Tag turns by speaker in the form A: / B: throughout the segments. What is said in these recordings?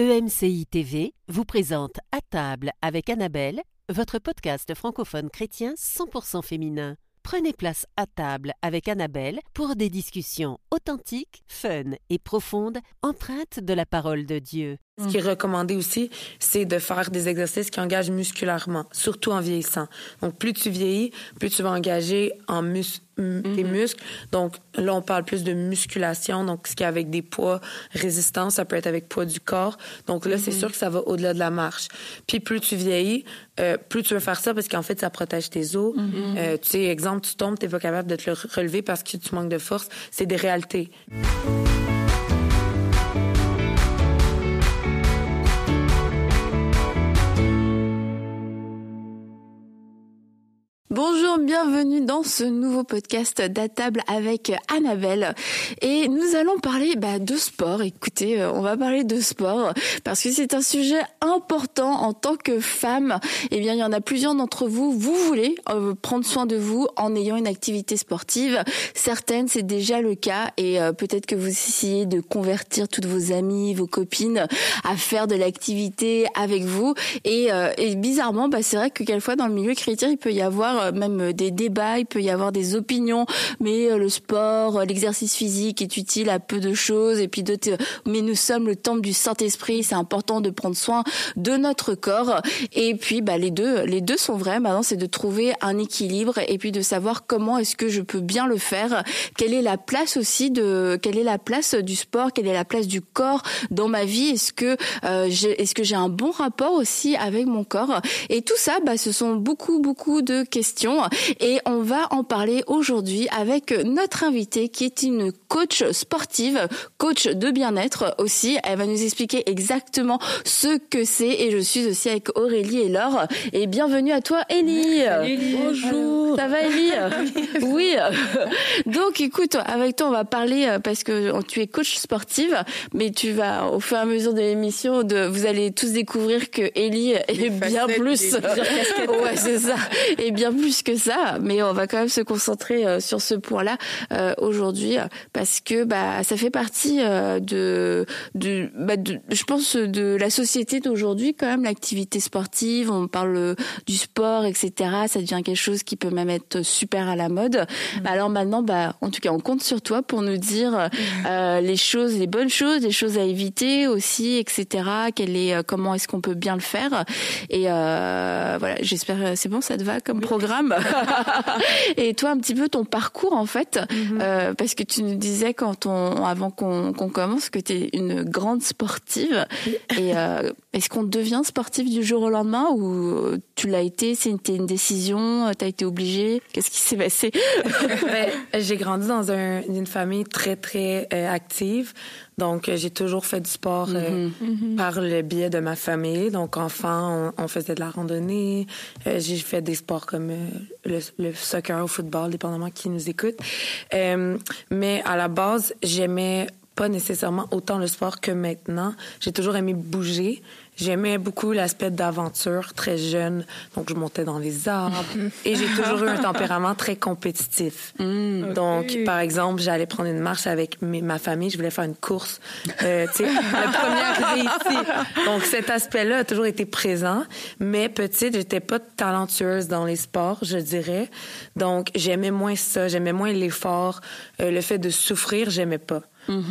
A: EMCI TV vous présente À table avec Annabelle, votre podcast francophone chrétien 100% féminin. Prenez place à table avec Annabelle pour des discussions authentiques, fun et profondes, empreintes de la parole de Dieu.
B: Ce qui est recommandé aussi, c'est de faire des exercices qui engagent musculairement, surtout en vieillissant. Donc, plus tu vieillis, plus tu vas engager en mus tes
C: Mhm.
B: muscles. Donc, là, on parle plus de musculation. Donc, ce qui est avec des poids résistants, ça peut être avec poids du corps. Donc, là, c'est sûr que ça va au-delà de la marche. Puis, plus tu vieillis, euh, plus tu veux faire ça parce qu'en fait, ça protège tes os.
C: Mhm.
B: Euh, tu sais, exemple, tu tombes, t'es pas capable de te le relever parce que tu manques de force. C'est des réalités.
C: Bonjour, bienvenue dans ce nouveau podcast d'Atable avec Annabelle. Et nous allons parler bah, de sport. Écoutez, euh, on va parler de sport parce que c'est un sujet important en tant que femme. Eh bien, il y en a plusieurs d'entre vous. Vous voulez euh, prendre soin de vous en ayant une activité sportive. Certaines, c'est déjà le cas. Et euh, peut-être que vous essayez de convertir toutes vos amies, vos copines à faire de l'activité avec vous. Et, et bizarrement, bah, c'est vrai que quelquefois dans le milieu chrétien, il peut y avoir euh, même des débats, il peut y avoir des opinions, mais euh, le sport, euh, l'exercice physique est utile à peu de choses, et puis euh, mais nous sommes le temple du Saint-Esprit, c'est important de prendre soin de notre corps, et puis bah, les deux, les deux sont vrais. Maintenant, c'est de trouver un équilibre, et puis de savoir comment est-ce que je peux bien le faire, quelle est la place aussi de, quelle est la place du sport, quelle est la place du corps dans ma vie, est-ce que euh, est-ce que j'ai un bon rapport aussi avec mon corps, et tout ça, bah, ce sont beaucoup, beaucoup de questions et on va en parler aujourd'hui avec notre invitée qui est une coach sportive, coach de bien-être aussi. Elle va nous expliquer exactement ce que c'est et je suis aussi avec Aurélie et Laure. Et bienvenue à toi Ellie.
B: Bonjour.
C: Ça va Ellie Oui. Donc écoute, avec toi on va parler euh, parce que tu es coach sportive, mais tu vas au fur et à mesure de l'émission, de, vous allez tous découvrir que Ellie est bien plus. ouais, c'est ça. Et bien plus que ça. Mais on va quand même se concentrer euh, sur ce point-là euh, aujourd'hui euh, parce que bah ça fait partie de, de, bah, de, je pense de la société d'aujourd'hui quand même l'activité sportive. On parle du sport, etc. Ça devient quelque chose qui peut même être super à la mode. Bah, alors maintenant, bah en tout cas, on compte sur toi pour nous dire euh, les choses, les bonnes choses, les choses à éviter aussi, etc. Quel est, comment est-ce qu'on peut bien le faire Et euh, voilà, j'espère, c'est bon, ça te va comme programme? Et toi, un petit peu ton parcours en fait, euh, parce que tu nous disais quand on, avant qu'on qu'on commence, que tu es une grande sportive. Et euh, est-ce qu'on devient sportif du jour au lendemain ou tu l'as été C'était une décision Tu as été obligée? Qu'est-ce qui s'est passé?
B: Ben, j'ai grandi dans un- une famille très, très euh, active. Donc, euh, j'ai toujours fait du sport euh, par le biais de ma famille. Donc, enfant, on, on faisait de la randonnée. Euh, j'ai fait des sports comme euh, le, le soccer ou football, dépendamment qui nous écoute. Euh, mais à la base, j'aimais pas nécessairement autant le sport que maintenant. J'ai toujours aimé bouger. J'aimais beaucoup l'aspect d'aventure très jeune. Donc, je montais dans les arbres. et j'ai toujours eu un tempérament très compétitif. Donc, par exemple, j'allais prendre une marche avec mes- ma famille. Je voulais faire une course. Euh, tu sais, la première arrivée ici. Donc, cet aspect-là a toujours été présent. Mais petite, j'étais pas talentueuse dans les sports, je dirais. Donc, j'aimais moins ça. J'aimais moins l'effort. Euh, le fait de souffrir, j'aimais pas.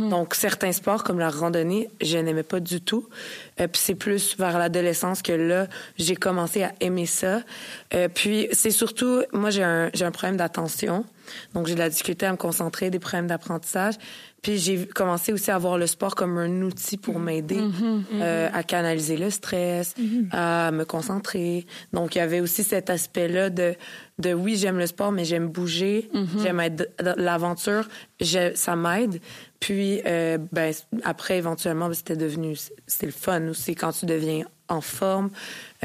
B: Donc, certains sports comme la randonnée, je n'aimais pas du tout. Euh, puis c'est plus vers l'adolescence que là, j'ai commencé à aimer ça. Euh, puis c'est surtout, moi, j'ai un, j'ai un problème d'attention. Donc, j'ai de la difficulté à me concentrer, des problèmes d'apprentissage. Puis j'ai commencé aussi à voir le sport comme un outil pour m'aider euh, à canaliser le stress, à me concentrer. Donc, il y avait aussi cet aspect-là de, de oui, j'aime le sport, mais j'aime bouger, j'aime être l'aventure, je- ça m'aide. Puis, euh, ben, après, éventuellement, ben, c'était devenu, c'était le fun aussi quand tu deviens en forme,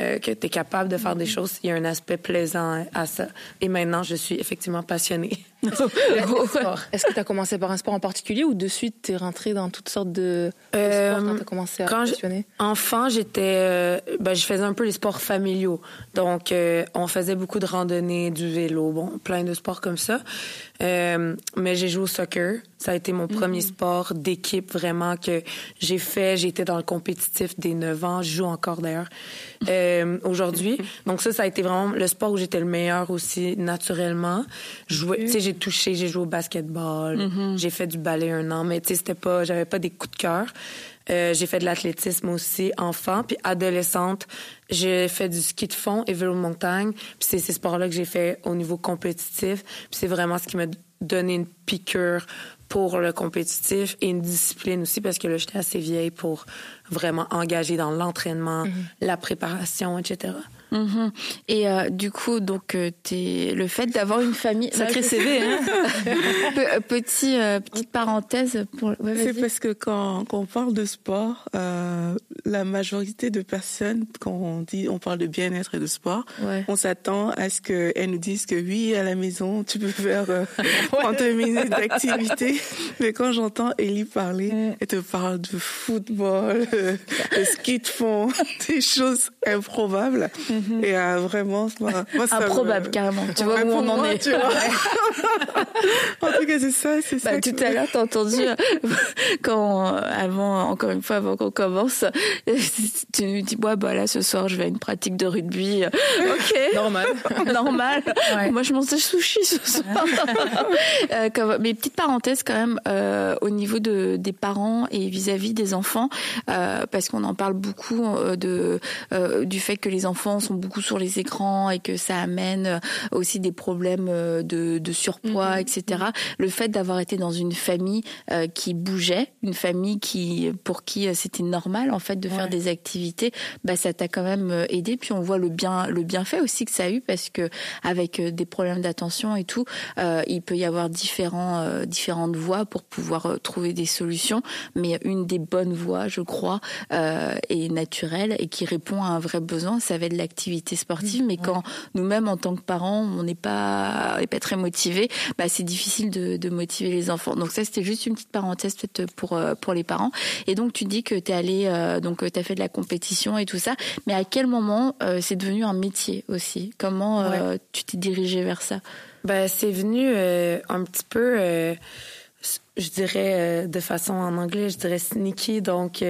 B: euh, que tu es capable de faire des choses. Il y a un aspect plaisant à ça. Et maintenant, je suis effectivement passionnée.
D: Est-ce que tu as commencé par un sport en particulier ou de suite tu es rentré dans toutes sortes de, sports quand tu as commencé à quand passionner?
B: Enfant, j'étais, ben, je faisais un peu les sports familiaux. Donc, on faisait beaucoup de randonnées, du vélo, bon, plein de sports comme ça. Euh, mais j'ai joué au soccer. Ça a été mon premier mhm. sport d'équipe vraiment que j'ai fait. Été dans le compétitif des 9 ans. Je joue encore d'ailleurs euh, aujourd'hui. Donc ça, ça a été vraiment le sport où j'étais le meilleur aussi naturellement. Jouer, tu sais, j'ai touché, j'ai joué au basketball, mhm. j'ai fait du ballet un an, mais tu sais, c'était pas, j'avais pas des coups de cœur. Euh, j'ai fait de l'athlétisme aussi, enfant. Puis adolescente, j'ai fait du ski de fond et vélo de montagne. Puis c'est ces sports-là que j'ai fait au niveau compétitif. Puis c'est vraiment ce qui m'a donné une piqûre pour le compétitif et une discipline aussi parce que là, j'étais assez vieille pour vraiment engager dans l'entraînement, mm-hmm. la préparation, etc.
C: Mhm. Et euh, du coup, donc, euh, es, le fait d'avoir une famille.
D: Sacré CV, hein
C: euh, Petit, petite parenthèse. Pour...
E: c'est parce que quand, quand, on parle de sport, la majorité de personnes, quand on dit, on parle de bien-être et de sport, on s'attend à ce qu'elles nous disent que oui, à la maison, tu peux faire 30 minutes d'activité. Mais quand j'entends Ellie parler, elle te parle de football, de ski de fond, des choses improbables. Mhm. Mhm. Et euh, vraiment, moi,
C: improbable carrément. Tu vois où on en est.
E: en tout cas, c'est ça, c'est
C: bah,
E: ça.
C: Tout à l'heure, t'as entendu euh, quand avant, encore une fois, avant qu'on commence, tu nous dis, ouais, bah là, ce soir, je vais à une pratique de rugby. Ok.
D: Normal.
C: Normal. Moi, je mange des sushis ce soir. euh, comme, mais petite parenthèse quand même euh, au niveau de des parents et vis-à-vis des enfants, euh, parce qu'on en parle beaucoup euh, de du fait que les enfants sont beaucoup sur les écrans et que ça amène euh, aussi des problèmes euh, de, de surpoids, mm-hmm. etc. Le fait d'avoir été dans une famille euh, qui bougeait, une famille qui pour qui c'était normal en fait de faire des activités, bah ça t'a quand même aidé. Puis on voit le bien le bienfait aussi que ça a eu parce que avec des problèmes d'attention et tout, euh, il peut y avoir différents différentes voies pour pouvoir trouver des solutions. Mais une des bonnes voies, je crois, euh, est naturelle et qui répond à un vrai besoin, ça va être l'activité activité sportive, mais quand nous-mêmes en tant que parents, on n'est pas, pas très motivés, bah, c'est difficile de, de, motiver les enfants. Donc ça, c'était juste une petite parenthèse pour euh, pour les parents. Et donc tu dis que tu es allé, euh, donc tu as fait de la compétition et tout ça, mais à quel moment euh, c'est devenu un métier aussi? Comment tu t'es dirigé vers ça?
B: Ben, c'est venu un petit peu je dirais de façon en anglais, je dirais sneaky, donc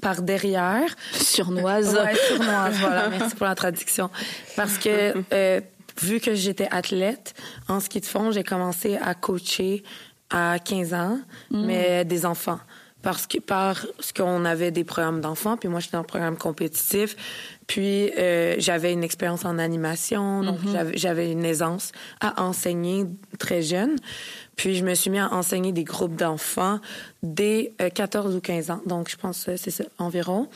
B: par derrière.
C: Surnoise.
B: Ouais, surnoise, voilà. Merci pour la traduction. Parce que, euh, vu que j'étais athlète, en ski de fond, j'ai commencé à coacher à 15 ans, mm. mais des enfants. Parce que parce qu'on avait des programmes d'enfants, puis moi j'étais dans un programme compétitif, puis euh, j'avais une expérience en animation, donc mm-hmm. j'avais une aisance à enseigner très jeune. Puis je me suis mis à enseigner des groupes d'enfants dès 14 euh, ou 15 ans. Donc je pense que c'est ça environ.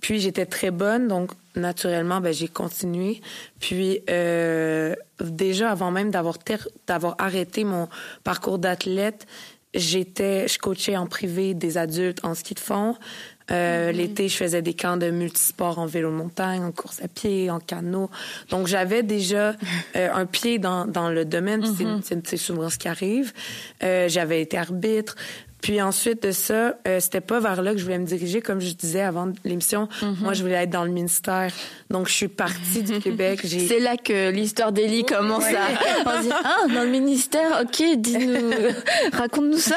B: Puis j'étais très bonne, donc naturellement ben, j'ai continué. Puis euh, déjà avant même d'avoir d'avoir arrêté mon parcours d'athlète, j'étais je coachais en privé des adultes en ski de fond. Euh, mm-hmm. L'été, je faisais des camps de multisport en vélo de montagne, en course à pied, en canot. Donc, j'avais déjà euh, un pied dans, dans le domaine. Mm-hmm. C'est souvent ce qui arrive. Euh, j'avais été arbitre. Puis ensuite de ça, euh, c'était pas vers là que je voulais me diriger, comme je disais avant l'émission. Mhm. Moi, je voulais être dans le ministère. Donc, je suis partie du Québec.
C: C'est là que l'histoire d'Élie commence à. On dit, ah, dans le ministère, ok, dis-nous, raconte-nous ça.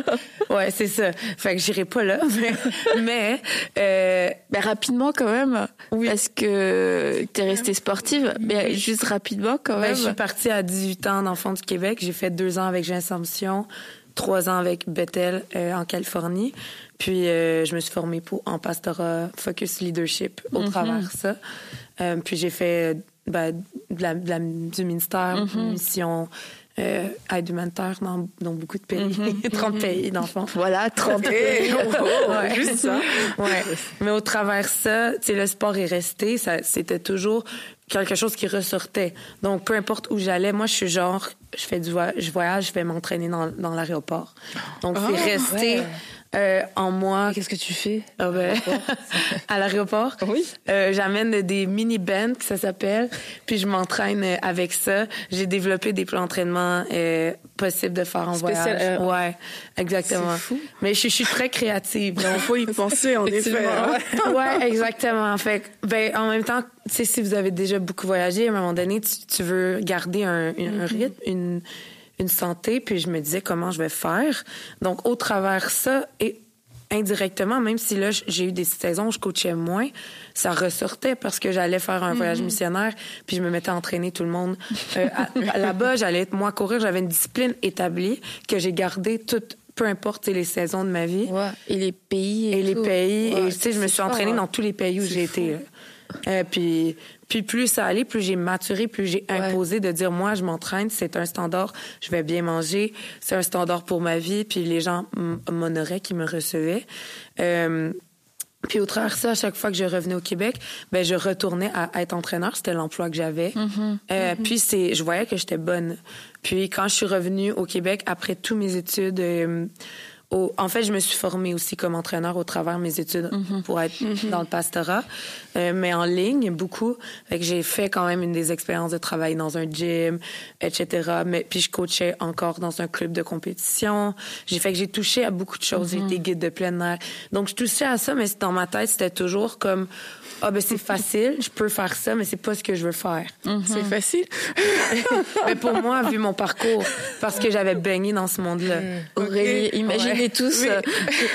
B: ouais, c'est ça. Fait que j'irai pas là, mais, mais
C: euh... ben, rapidement quand même, oui. parce que t'es restée sportive? Mais juste rapidement quand ben, même.
B: je suis partie à 18 ans d'enfant du Québec. J'ai fait deux ans avec Jean trois ans avec Bethel euh, en Californie. Puis euh, je me suis formée pour, en pastorat Focus Leadership au mm-hmm. travers ça. Euh, puis j'ai fait ben, de la, du ministère, mm-hmm. mission, aide humanitaire dans, dans, beaucoup de pays, 30 mm-hmm. pays d'enfants.
C: Voilà, 30 pays.
B: ouais, juste ça. Ouais. Mais au travers ça, le sport est resté. C'était toujours quelque chose qui ressortait. Donc, peu importe où j'allais, moi, je suis genre, je fais du voyage, je voyage, je vais m'entraîner dans, dans l'aéroport. Donc, c'est ah, resté Euh, en moi.
D: Qu'est-ce que tu fais?
B: Ah ben, à l'aéroport?
D: Oui.
B: Euh, J'amène des mini bands ça s'appelle, puis je m'entraîne avec ça. J'ai développé des plans d'entraînement euh, possibles de faire en
D: Spécial,
B: voyage.
D: euh,
B: ouais, exactement.
D: fou.
B: Mais je, je suis très créative.
E: Il faut y penser, en effet. hein.
B: ouais, exactement. Fait que, ben, en même temps, tu sais, si vous avez déjà beaucoup voyagé, à un moment donné, tu, tu veux garder un, un- un rythme, une, une santé, puis je me disais comment je vais faire. Donc, au travers ça, et indirectement, même si là, j'ai eu des saisons où je coachais moins, ça ressortait parce que j'allais faire un voyage missionnaire, puis je me mettais à entraîner tout le monde. Euh, Là-bas, j'allais être moi courir, j'avais une discipline établie que j'ai gardée toute peu importe les saisons de ma vie
C: Ouais. Et les pays. Et,
B: et les
C: tout.
B: pays.
C: Ouais,
B: et tu sais, je me suis entraînée
C: ouais.
B: dans tous les pays où j'ai été. Euh, puis, puis plus ça allait, plus j'ai maturé, plus j'ai imposé de dire moi je m'entraîne, c'est un standard, je vais bien manger, c'est un standard pour ma vie, puis les gens m'honoraient, qui me recevaient. Euh, puis au travers de ça, à chaque fois que je revenais au Québec, ben je retournais à, être entraîneur. C'était l'emploi que j'avais. Euh, Puis c'est, je voyais que j'étais bonne. Puis quand je suis revenue au Québec après toutes mes études, euh, au- en fait, je me suis formée aussi comme entraîneur au travers de mes études pour être dans le pastorat, euh, mais en ligne beaucoup. Fait que j'ai fait quand même une des expériences de travail dans un gym, etc. Mais puis je coachais encore dans un club de compétition. J'ai fait que j'ai touché à beaucoup de choses. J'ai été guide de plein air. Donc je touchais à ça, mais dans ma tête c'était toujours comme ah ben c'est facile, je peux faire ça, mais c'est pas ce que je veux faire.
E: C'est facile.
B: mais pour moi, vu mon parcours, parce que j'avais baigné dans ce monde-là.
C: Aurélie,
E: Ok.
C: imaginez
B: Ouais.
C: Tous
E: Oui.
C: euh,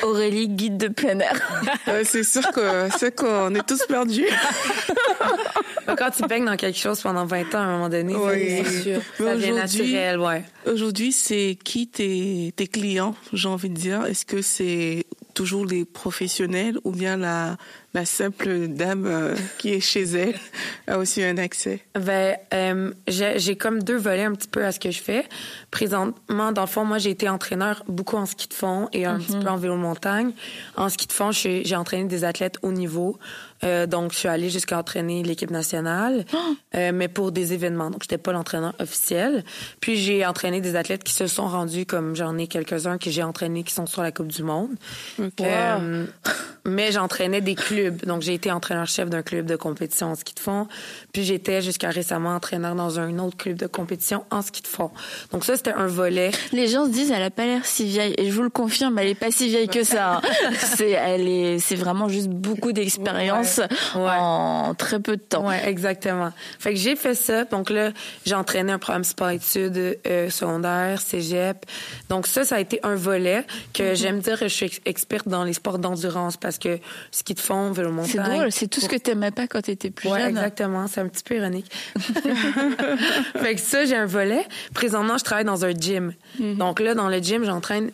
C: Aurélie guide de plein air.
E: Euh, c'est sûr que c'est qu'on est tous perdus.
B: Quand tu baignes dans quelque chose pendant 20 ans, à un moment donné,
E: Oui.
B: c'est sûr. Ça devient naturel, ouais.
E: Aujourd'hui, c'est qui tes, tes clients, j'ai envie de dire? Est-ce que c'est toujours les professionnels ou bien la, la simple dame euh, qui est chez elle a aussi un accès?
B: Ben, euh, j'ai comme deux volets un petit peu à ce que je fais. Présentement, dans le fond, moi, j'ai été entraîneur beaucoup en ski de fond et un petit peu en vélo montagne. En ski de fond, j'ai entraîné des athlètes haut niveau. Euh, donc, je suis allée jusqu'à entraîner l'équipe nationale, euh, mais pour des événements. Donc, j'étais pas l'entraîneur officiel. Puis, j'ai entraîné des athlètes qui se sont rendus, comme j'en ai quelques-uns que j'ai entraînés qui sont sur la Coupe du Monde. Euh, mais j'entraînais des clubs. Donc, j'ai été entraîneur-chef d'un club de compétition en ski de fond. Puis, j'étais jusqu'à récemment entraîneur dans un autre club de compétition en ski de fond. Donc, ça, c'était un volet.
C: Les gens se disent, elle a pas l'air si vieille. Et je vous le confirme, elle est pas si vieille que ça. hein. c'est, elle est, c'est vraiment juste beaucoup d'expérience en très peu de temps.
B: Ouais, exactement. Fait que j'ai fait ça. Donc là, j'ai entraîné un programme sport-études euh, secondaire, cégep. Donc ça, ça a été un volet que j'aime dire que je suis ex- experte dans les sports d'endurance parce que ski de fond, vélo montagne.
C: C'est drôle, c'est tout ce que t'aimais pas quand t'étais plus
B: Ouais,
C: jeune.
B: exactement. C'est un petit peu ironique. fait que ça, j'ai un volet. Présentement, je travaille dans un gym. Donc là, dans le gym, j'entraîne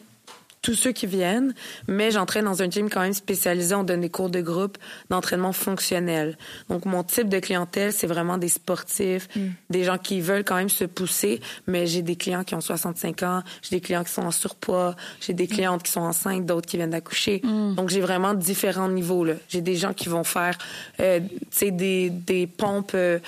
B: tous ceux qui viennent, mais j'entraîne dans un gym quand même spécialisé. On donne des cours de groupe d'entraînement fonctionnel. Donc, mon type de clientèle, c'est vraiment des sportifs, des gens qui veulent quand même se pousser, mais j'ai des clients qui ont 65 ans, j'ai des clients qui sont en surpoids, j'ai des clientes qui sont enceintes, d'autres qui viennent d'accoucher. Donc, j'ai vraiment différents niveaux. là. J'ai des gens qui vont faire euh, tu sais, des, des pompes... euh,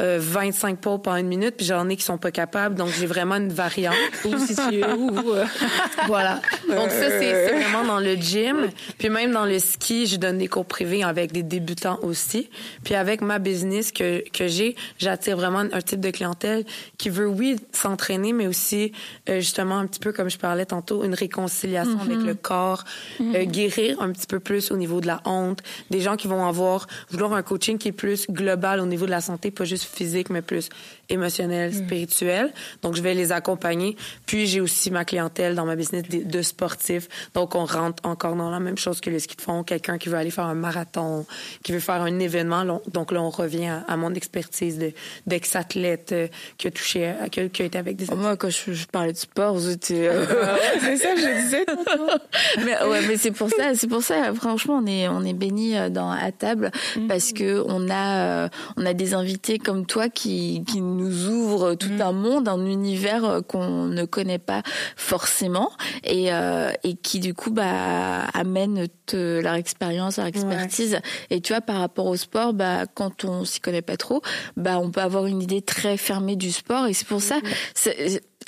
B: euh, 25 pompes en une minute, puis j'en ai qui sont pas capables, donc j'ai vraiment une variante.
D: Ou si tu où, où, euh,
B: Voilà. Donc ça, c'est vraiment dans le gym. Puis même dans le ski, je donne des cours privés avec des débutants aussi. Puis avec ma business que, que j'ai, j'attire vraiment un type de clientèle qui veut, oui, s'entraîner, mais aussi, euh, justement, un petit peu comme je parlais tantôt, une réconciliation avec le corps, euh, guérir un petit peu plus au niveau de la honte. Des gens qui vont avoir, vouloir un coaching qui est plus global au niveau de la santé, pas juste physique, mais plus émotionnel, spirituel. Donc, je vais les accompagner. Puis, j'ai aussi ma clientèle dans ma business de, sportifs. Donc, on rentre encore dans la même chose que le ski de fond. Quelqu'un qui veut aller faire un marathon, qui veut faire un événement. Donc, là, on revient à, à mon expertise de- d'ex-athlète euh, qui a touché, à- qui a, qui a été avec des
C: Moi, quand je, je parlais de sport, j'étais. euh,
E: C'est ça que je disais
C: mais ouais, mais c'est pour ça, c'est pour ça. Franchement, on est on est béni dans à table parce que on a euh, on a des invités comme toi qui qui nous ouvrent tout un monde, un univers euh, qu'on ne connaît pas forcément et euh, et qui du coup bah amènent te- leur expérience, leur expertise. Et tu vois, par rapport au sport, bah quand on s'y connaît pas trop, bah on peut avoir une idée très fermée du sport et c'est pour ça.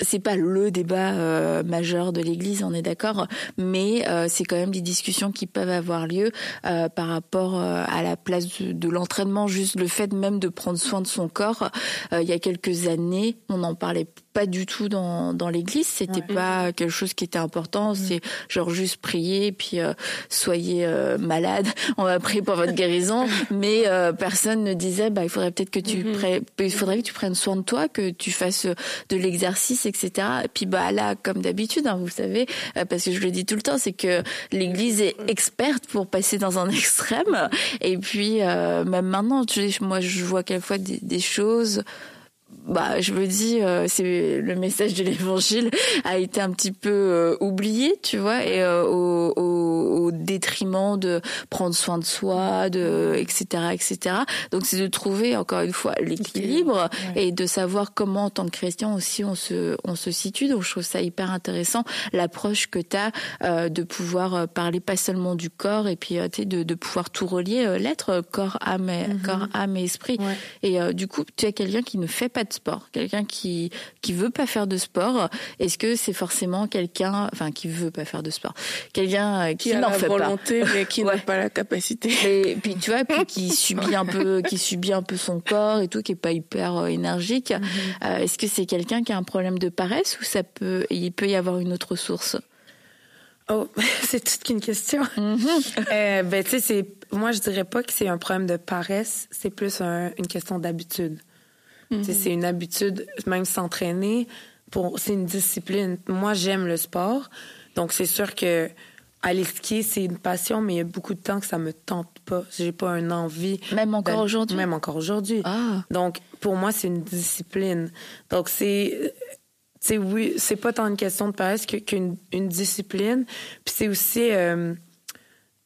C: C'est- pas le débat euh, majeur de l'Église, on est d'accord, mais euh, c'est quand même des discussions qui peuvent avoir lieu euh, par rapport à la place de, l'entraînement, juste le fait même de prendre soin de son corps. il y a quelques années, on en parlait du tout dans, dans l'église. C'était pas quelque chose qui était important. Mm. C'est genre juste prier, puis euh, soyez euh, malade, on va prier pour votre guérison. Mais euh, personne ne disait, bah il faudrait peut-être que tu mm-hmm. il faudrait que tu prennes soin de toi, que tu fasses de l'exercice, etc. Et puis bah là, comme d'habitude, hein, vous savez, parce que je le dis tout le temps, c'est que l'église est experte pour passer dans un extrême. Et puis même maintenant, tu moi je vois quelquefois des, des choses bah, je me dis, euh, c'est le message de l'évangile a été un petit peu euh, oublié, tu vois, et euh, au, au, au, détriment de prendre soin de soi, de etc. etc. Donc c'est de trouver encore une fois l'équilibre et de savoir comment en tant que chrétien aussi on se on se situe. Donc je trouve ça hyper intéressant l'approche que tu as de pouvoir parler pas seulement du corps et puis de, de pouvoir tout relier l'être corps âme et, mm-hmm. corps âme et esprit. Et du coup tu es quelqu'un qui ne fait pas de sport, quelqu'un qui qui veut pas faire de sport, est-ce que c'est forcément quelqu'un, enfin qui veut pas faire de sport, quelqu'un euh, qui, n'en fait
E: volonté, mais qui n'a pas la capacité.
C: Et puis tu vois, puis qui subit un peu, qui subit un peu son corps et tout, qui est pas hyper euh, énergique. Mhm. Euh, est-ce que c'est quelqu'un qui a un problème de paresse ou ça peut, il peut y avoir une autre source?
B: Oh, c'est toute qu'une question. Mhm. ben, tu sais, c'est, moi, je dirais pas que c'est un problème de paresse, c'est plus une question d'habitude. Mhm. C'est une habitude, même s'entraîner, pour c'est une discipline. Moi, j'aime le sport, donc c'est sûr que aller skier, c'est une passion, mais il y a beaucoup de temps que ça me tente pas. J'ai pas un envie.
C: Même encore aujourd'hui?
B: Même encore aujourd'hui. Ah. Donc, pour moi, c'est une discipline. Donc, c'est c'est oui, c'est pas tant une question de paresse qu'une une discipline. Puis c'est aussi euh,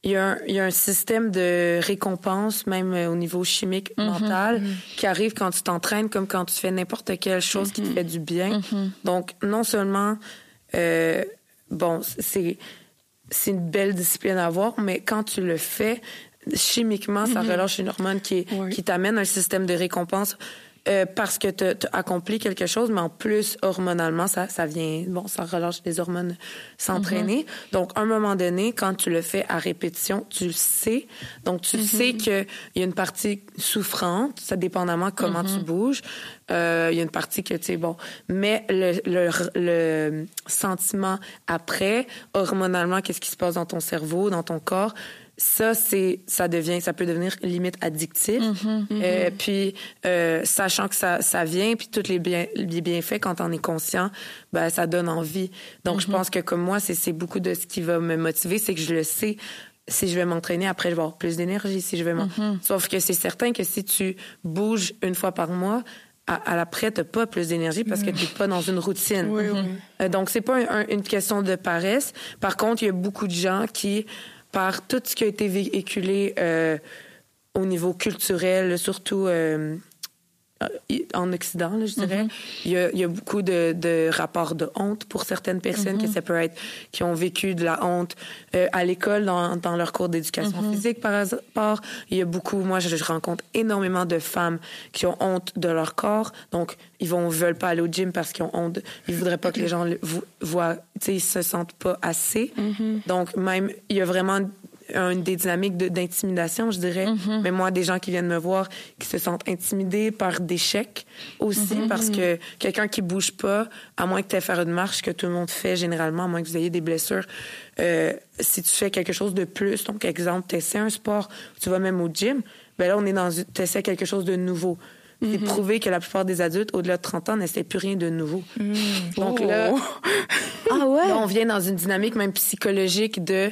B: il y, a un, il y, a un, système de récompense, même euh, au niveau chimique, mhm. mental, mhm. qui arrive quand tu t'entraînes, comme quand tu fais n'importe quelle chose qui te mhm. fait du bien. Donc, non seulement, euh, bon, c'est c'est une belle discipline à avoir, mais quand tu le fais, chimiquement, ça relâche une hormone qui, qui t'amène un système de récompense euh, parce que tu as accompli quelque chose, mais en plus, hormonalement, ça, ça vient, bon, ça relâche les hormones s'entraîner. Mm-hmm. Donc, à un moment donné, quand tu le fais à répétition, tu le sais. Donc, tu mm-hmm. sais qu'il y a une partie souffrante, ça dépendamment comment tu mm-hmm. bouges. Euh, il y a une partie que, tu sais, bon. Mais le, le, le sentiment après, hormonalement, qu'est-ce qui se passe dans ton cerveau, dans ton corps, ça c'est ça devient ça peut devenir limite addictif mm-hmm. Euh, mm-hmm. puis euh, sachant que ça ça vient puis tous les bien les bienfaits quand on est conscient ben ça donne envie donc je mm-hmm. pense que comme moi c'est c'est beaucoup de ce qui va me motiver c'est que je le sais si je vais m'entraîner après je vais avoir plus d'énergie si je vais sauf que c'est certain que si tu bouges une fois par mois à, l'après, t'as pas plus d'énergie parce que tu n'es pas dans une routine. Oui, oui. Euh, donc, c'est pas une question de paresse. Par contre, il y a beaucoup de gens qui par tout ce qui a été véhiculé euh, au niveau culturel, surtout euh, en Occident, je dirais. Mm-hmm. il, y a, il, y a, beaucoup de, de, rapports de honte pour certaines personnes qui mm-hmm. ça peut être qui ont vécu de la honte euh, à l'école dans, dans, leur cours d'éducation mm-hmm. physique par exemple. Il y a beaucoup, moi je, rencontre énormément de femmes qui ont honte de leur corps, donc ils vont veulent pas aller au gym parce qu'ils ont honte, ils voudraient pas que les gens le voient, tu sais, ils se sentent pas assez. Donc même il y a vraiment une des dynamiques d'intimidation, je dirais. Mm-hmm. Mais moi, des gens qui viennent me voir, qui se sentent intimidés par des chèques aussi, mm-hmm. parce que quelqu'un qui bouge pas, à moins que tu aies faire une marche que tout le monde fait généralement, à moins que vous ayez des blessures, euh, si tu fais quelque chose de plus, donc exemple, tu essaies un sport, tu vas même au gym, ben là, on est dans, tu essaies quelque chose de nouveau. C'est mm-hmm. prouvé que la plupart des adultes au-delà de 30 ans n'essaient plus rien de nouveau. Mm. Donc là,
C: oh. ah ouais?
B: là, on vient dans une dynamique même psychologique de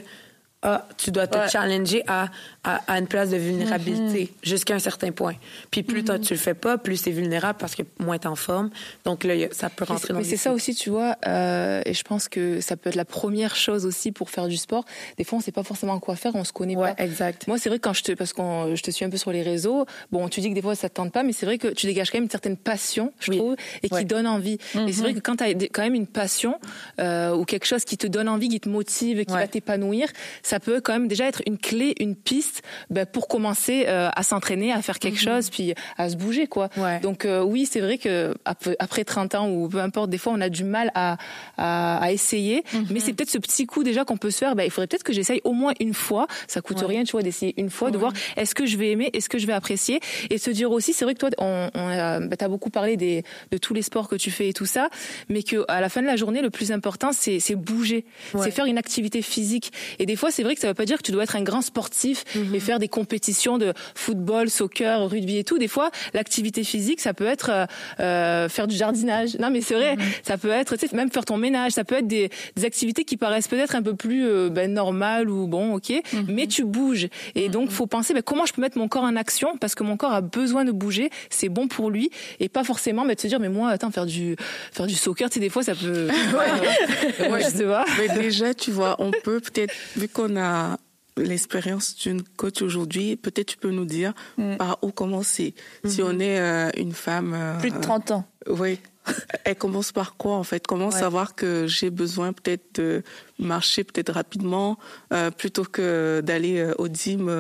B: ah, tu dois te challenger à, à, à, une place de vulnérabilité mm-hmm. jusqu'à un certain point. Puis plus toi, mm-hmm. tu le fais pas, plus c'est vulnérable parce que moins t'es en forme. Donc là, ça peut rentrer dans
D: Mais c'est ça aussi, tu vois, euh, et je pense que ça peut être la première chose aussi pour faire du sport. Des fois, on sait pas forcément quoi faire, on se connaît
B: ouais,
D: pas.
B: exact.
D: Moi, c'est vrai que quand je te, parce que je te suis un peu sur les réseaux, bon, tu dis que des fois, ça te tente pas, mais c'est vrai que tu dégages quand même une certaine passion, je trouve, et qui donne envie. Et c'est vrai mm-hmm. que quand tu as quand même une passion, euh, ou quelque chose qui te donne envie, qui te motive, qui va t'épanouir, ça peut quand même déjà être une clé, une piste ben, pour commencer euh, à s'entraîner, à faire quelque mhm. chose, puis à se bouger, quoi. Donc euh, oui, c'est vrai que après 30 ans ou peu importe, des fois on a du mal à, à, essayer, mhm. mais c'est peut-être ce petit coup déjà qu'on peut se faire. Ben, il faudrait peut-être que j'essaye au moins une fois. Ça coûte rien, tu vois, d'essayer une fois, de voir est-ce que je vais aimer, est-ce que je vais apprécier, et se dire aussi, c'est vrai que toi, on, on ben, t'as beaucoup parlé des, de tous les sports que tu fais et tout ça, mais que à la fin de la journée, le plus important, c'est bouger, c'est faire une activité physique. Et des fois, c'est vrai que ça veut pas dire que tu dois être un grand sportif mhm. et faire des compétitions de football, soccer, rugby et tout. Des fois, l'activité physique, ça peut être euh, euh faire du jardinage. Non, mais c'est vrai, mhm. ça peut être, tu sais, même faire ton ménage. Ça peut être des, des activités qui paraissent peut-être un peu plus euh, ben, normales ou bon, ok, mhm. mais tu bouges. Et donc, faut penser, ben, comment je peux mettre mon corps en action? Parce que mon corps a besoin de bouger. C'est bon pour lui et pas forcément mais de se dire, mais moi, attends, faire du faire du soccer, tu sais, des fois, ça peut. ouais.
E: ouais, je sais pas. Mais déjà, tu vois, on peut peut-être, vu qu'on a l'expérience d'une coach aujourd'hui, peut-être tu peux nous dire mm. par où commencer. Si mm-hmm. on est euh, une femme... Euh,
C: Plus de 30 ans.
E: oui. Elle commence par quoi en fait? Comment savoir que j'ai besoin peut-être de marcher peut-être rapidement euh, plutôt que d'aller au gym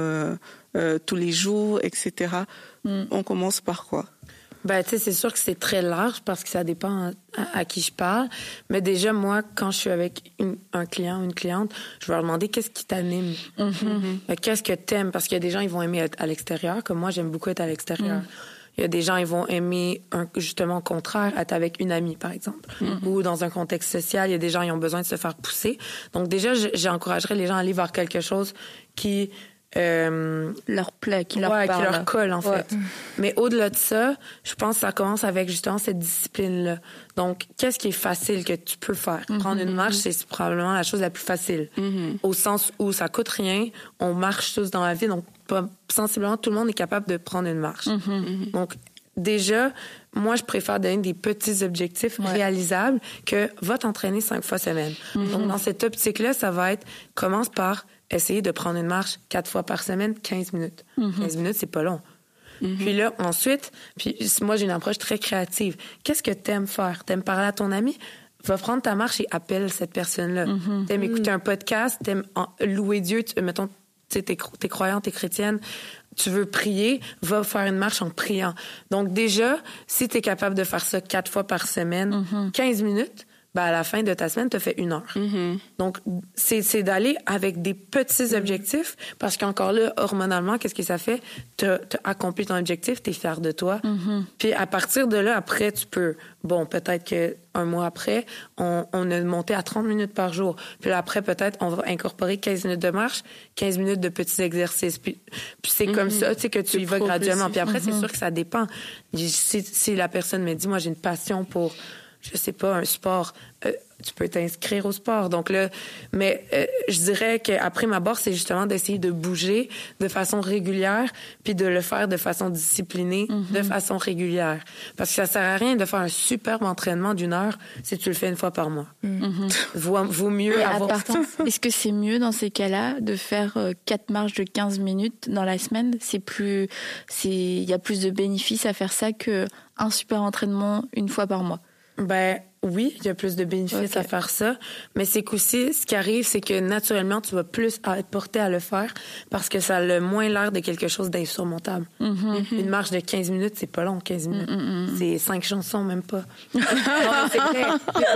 E: tous les jours, etc. Mm. On commence par quoi?
B: Ben, tu sais, c'est sûr que c'est très large parce que ça dépend à, qui je parle. Mais déjà, moi, quand je suis avec un client ou une cliente, je vais leur demander qu'est-ce qui t'anime. Mm-hmm. Qu'est-ce que t'aimes? Parce qu'il y a des gens, ils vont aimer être à l'extérieur, comme moi, j'aime beaucoup être à l'extérieur. Mm. Il y a des gens, ils vont aimer justement au contraire être avec une amie, par exemple, mm-hmm. ou dans un contexte social. Il y a des gens, ils ont besoin de se faire pousser. Donc déjà, j'encouragerais les gens à aller voir quelque chose qui
C: euh, leur plaît, qui leur
B: qui leur colle en fait. Mais au-delà de ça, je pense que ça commence avec justement cette discipline-là. Donc, qu'est-ce qui est facile que tu peux faire? Mm-hmm. Prendre une marche, c'est probablement la chose la plus facile, mm-hmm. au sens où ça coûte rien, on marche tous dans la vie, donc sensiblement tout le monde est capable de prendre une marche. Mm-hmm. Donc déjà, moi, je préfère donner des petits objectifs réalisables que va t'entraîner cinq fois semaine. Donc, dans cette optique-là, ça va être commence par essayer de prendre une marche quatre fois par semaine, 15 minutes. 15 mhm. minutes, c'est pas long. Mhm. Puis là, ensuite, puis moi, j'ai une approche très créative. Qu'est-ce que t'aimes faire? T'aimes parler à ton ami? Va prendre ta marche et appelle cette personne-là. Mhm. T'aimes écouter un podcast? T'aimes louer Dieu? Tu, mettons, t'es, t'es croyante, t'es chrétienne. Tu veux prier? Va faire une marche en priant. Donc déjà, si t'es capable de faire ça quatre fois par semaine, 15 minutes, ben à la fin de ta semaine, tu as fait une heure. Mm-hmm. Donc, c'est d'aller avec des petits mm-hmm. objectifs parce qu'encore là, hormonalement, qu'est-ce que ça fait? Tu as, accompli ton objectif, tu es fier de toi. Mm-hmm. Puis à partir de là, après, tu peux, bon, peut-être qu'un mois après, on, on a monté à 30 minutes par jour. Puis après, peut-être, on va incorporer 15 minutes de marche, 15 minutes de petits exercices. Puis, puis c'est comme ça, tu sais, que tu y vas graduellement. Puis après, c'est sûr que ça dépend. Si, si la personne me dit, moi, j'ai une passion pour je sais pas, un sport, euh, tu peux t'inscrire au sport. Donc là, mais euh, je dirais qu'après ma barre, c'est justement d'essayer de bouger de façon régulière, puis de le faire de façon disciplinée, mm-hmm. de façon régulière. Parce que ça sert à rien de faire un superbe entraînement d'une heure si tu le fais une fois par mois. Mm-hmm. Vaut, mieux avoir...
C: Est-ce que c'est mieux dans ces cas-là de faire euh, quatre marches de 15 minutes dans la semaine? C'est plus... Il y a plus de bénéfices à faire ça que un super entraînement une fois par mois
B: ben oui, il y a plus de bénéfices à faire ça, mais c'est qu'aussi, ce qui arrive, c'est que naturellement, tu vas plus être porté à le faire parce que ça a le moins l'air de quelque chose d'insurmontable. Mm-hmm. Une marche de 15 minutes, c'est pas long, 15 minutes. C'est cinq chansons, même pas.
D: mais,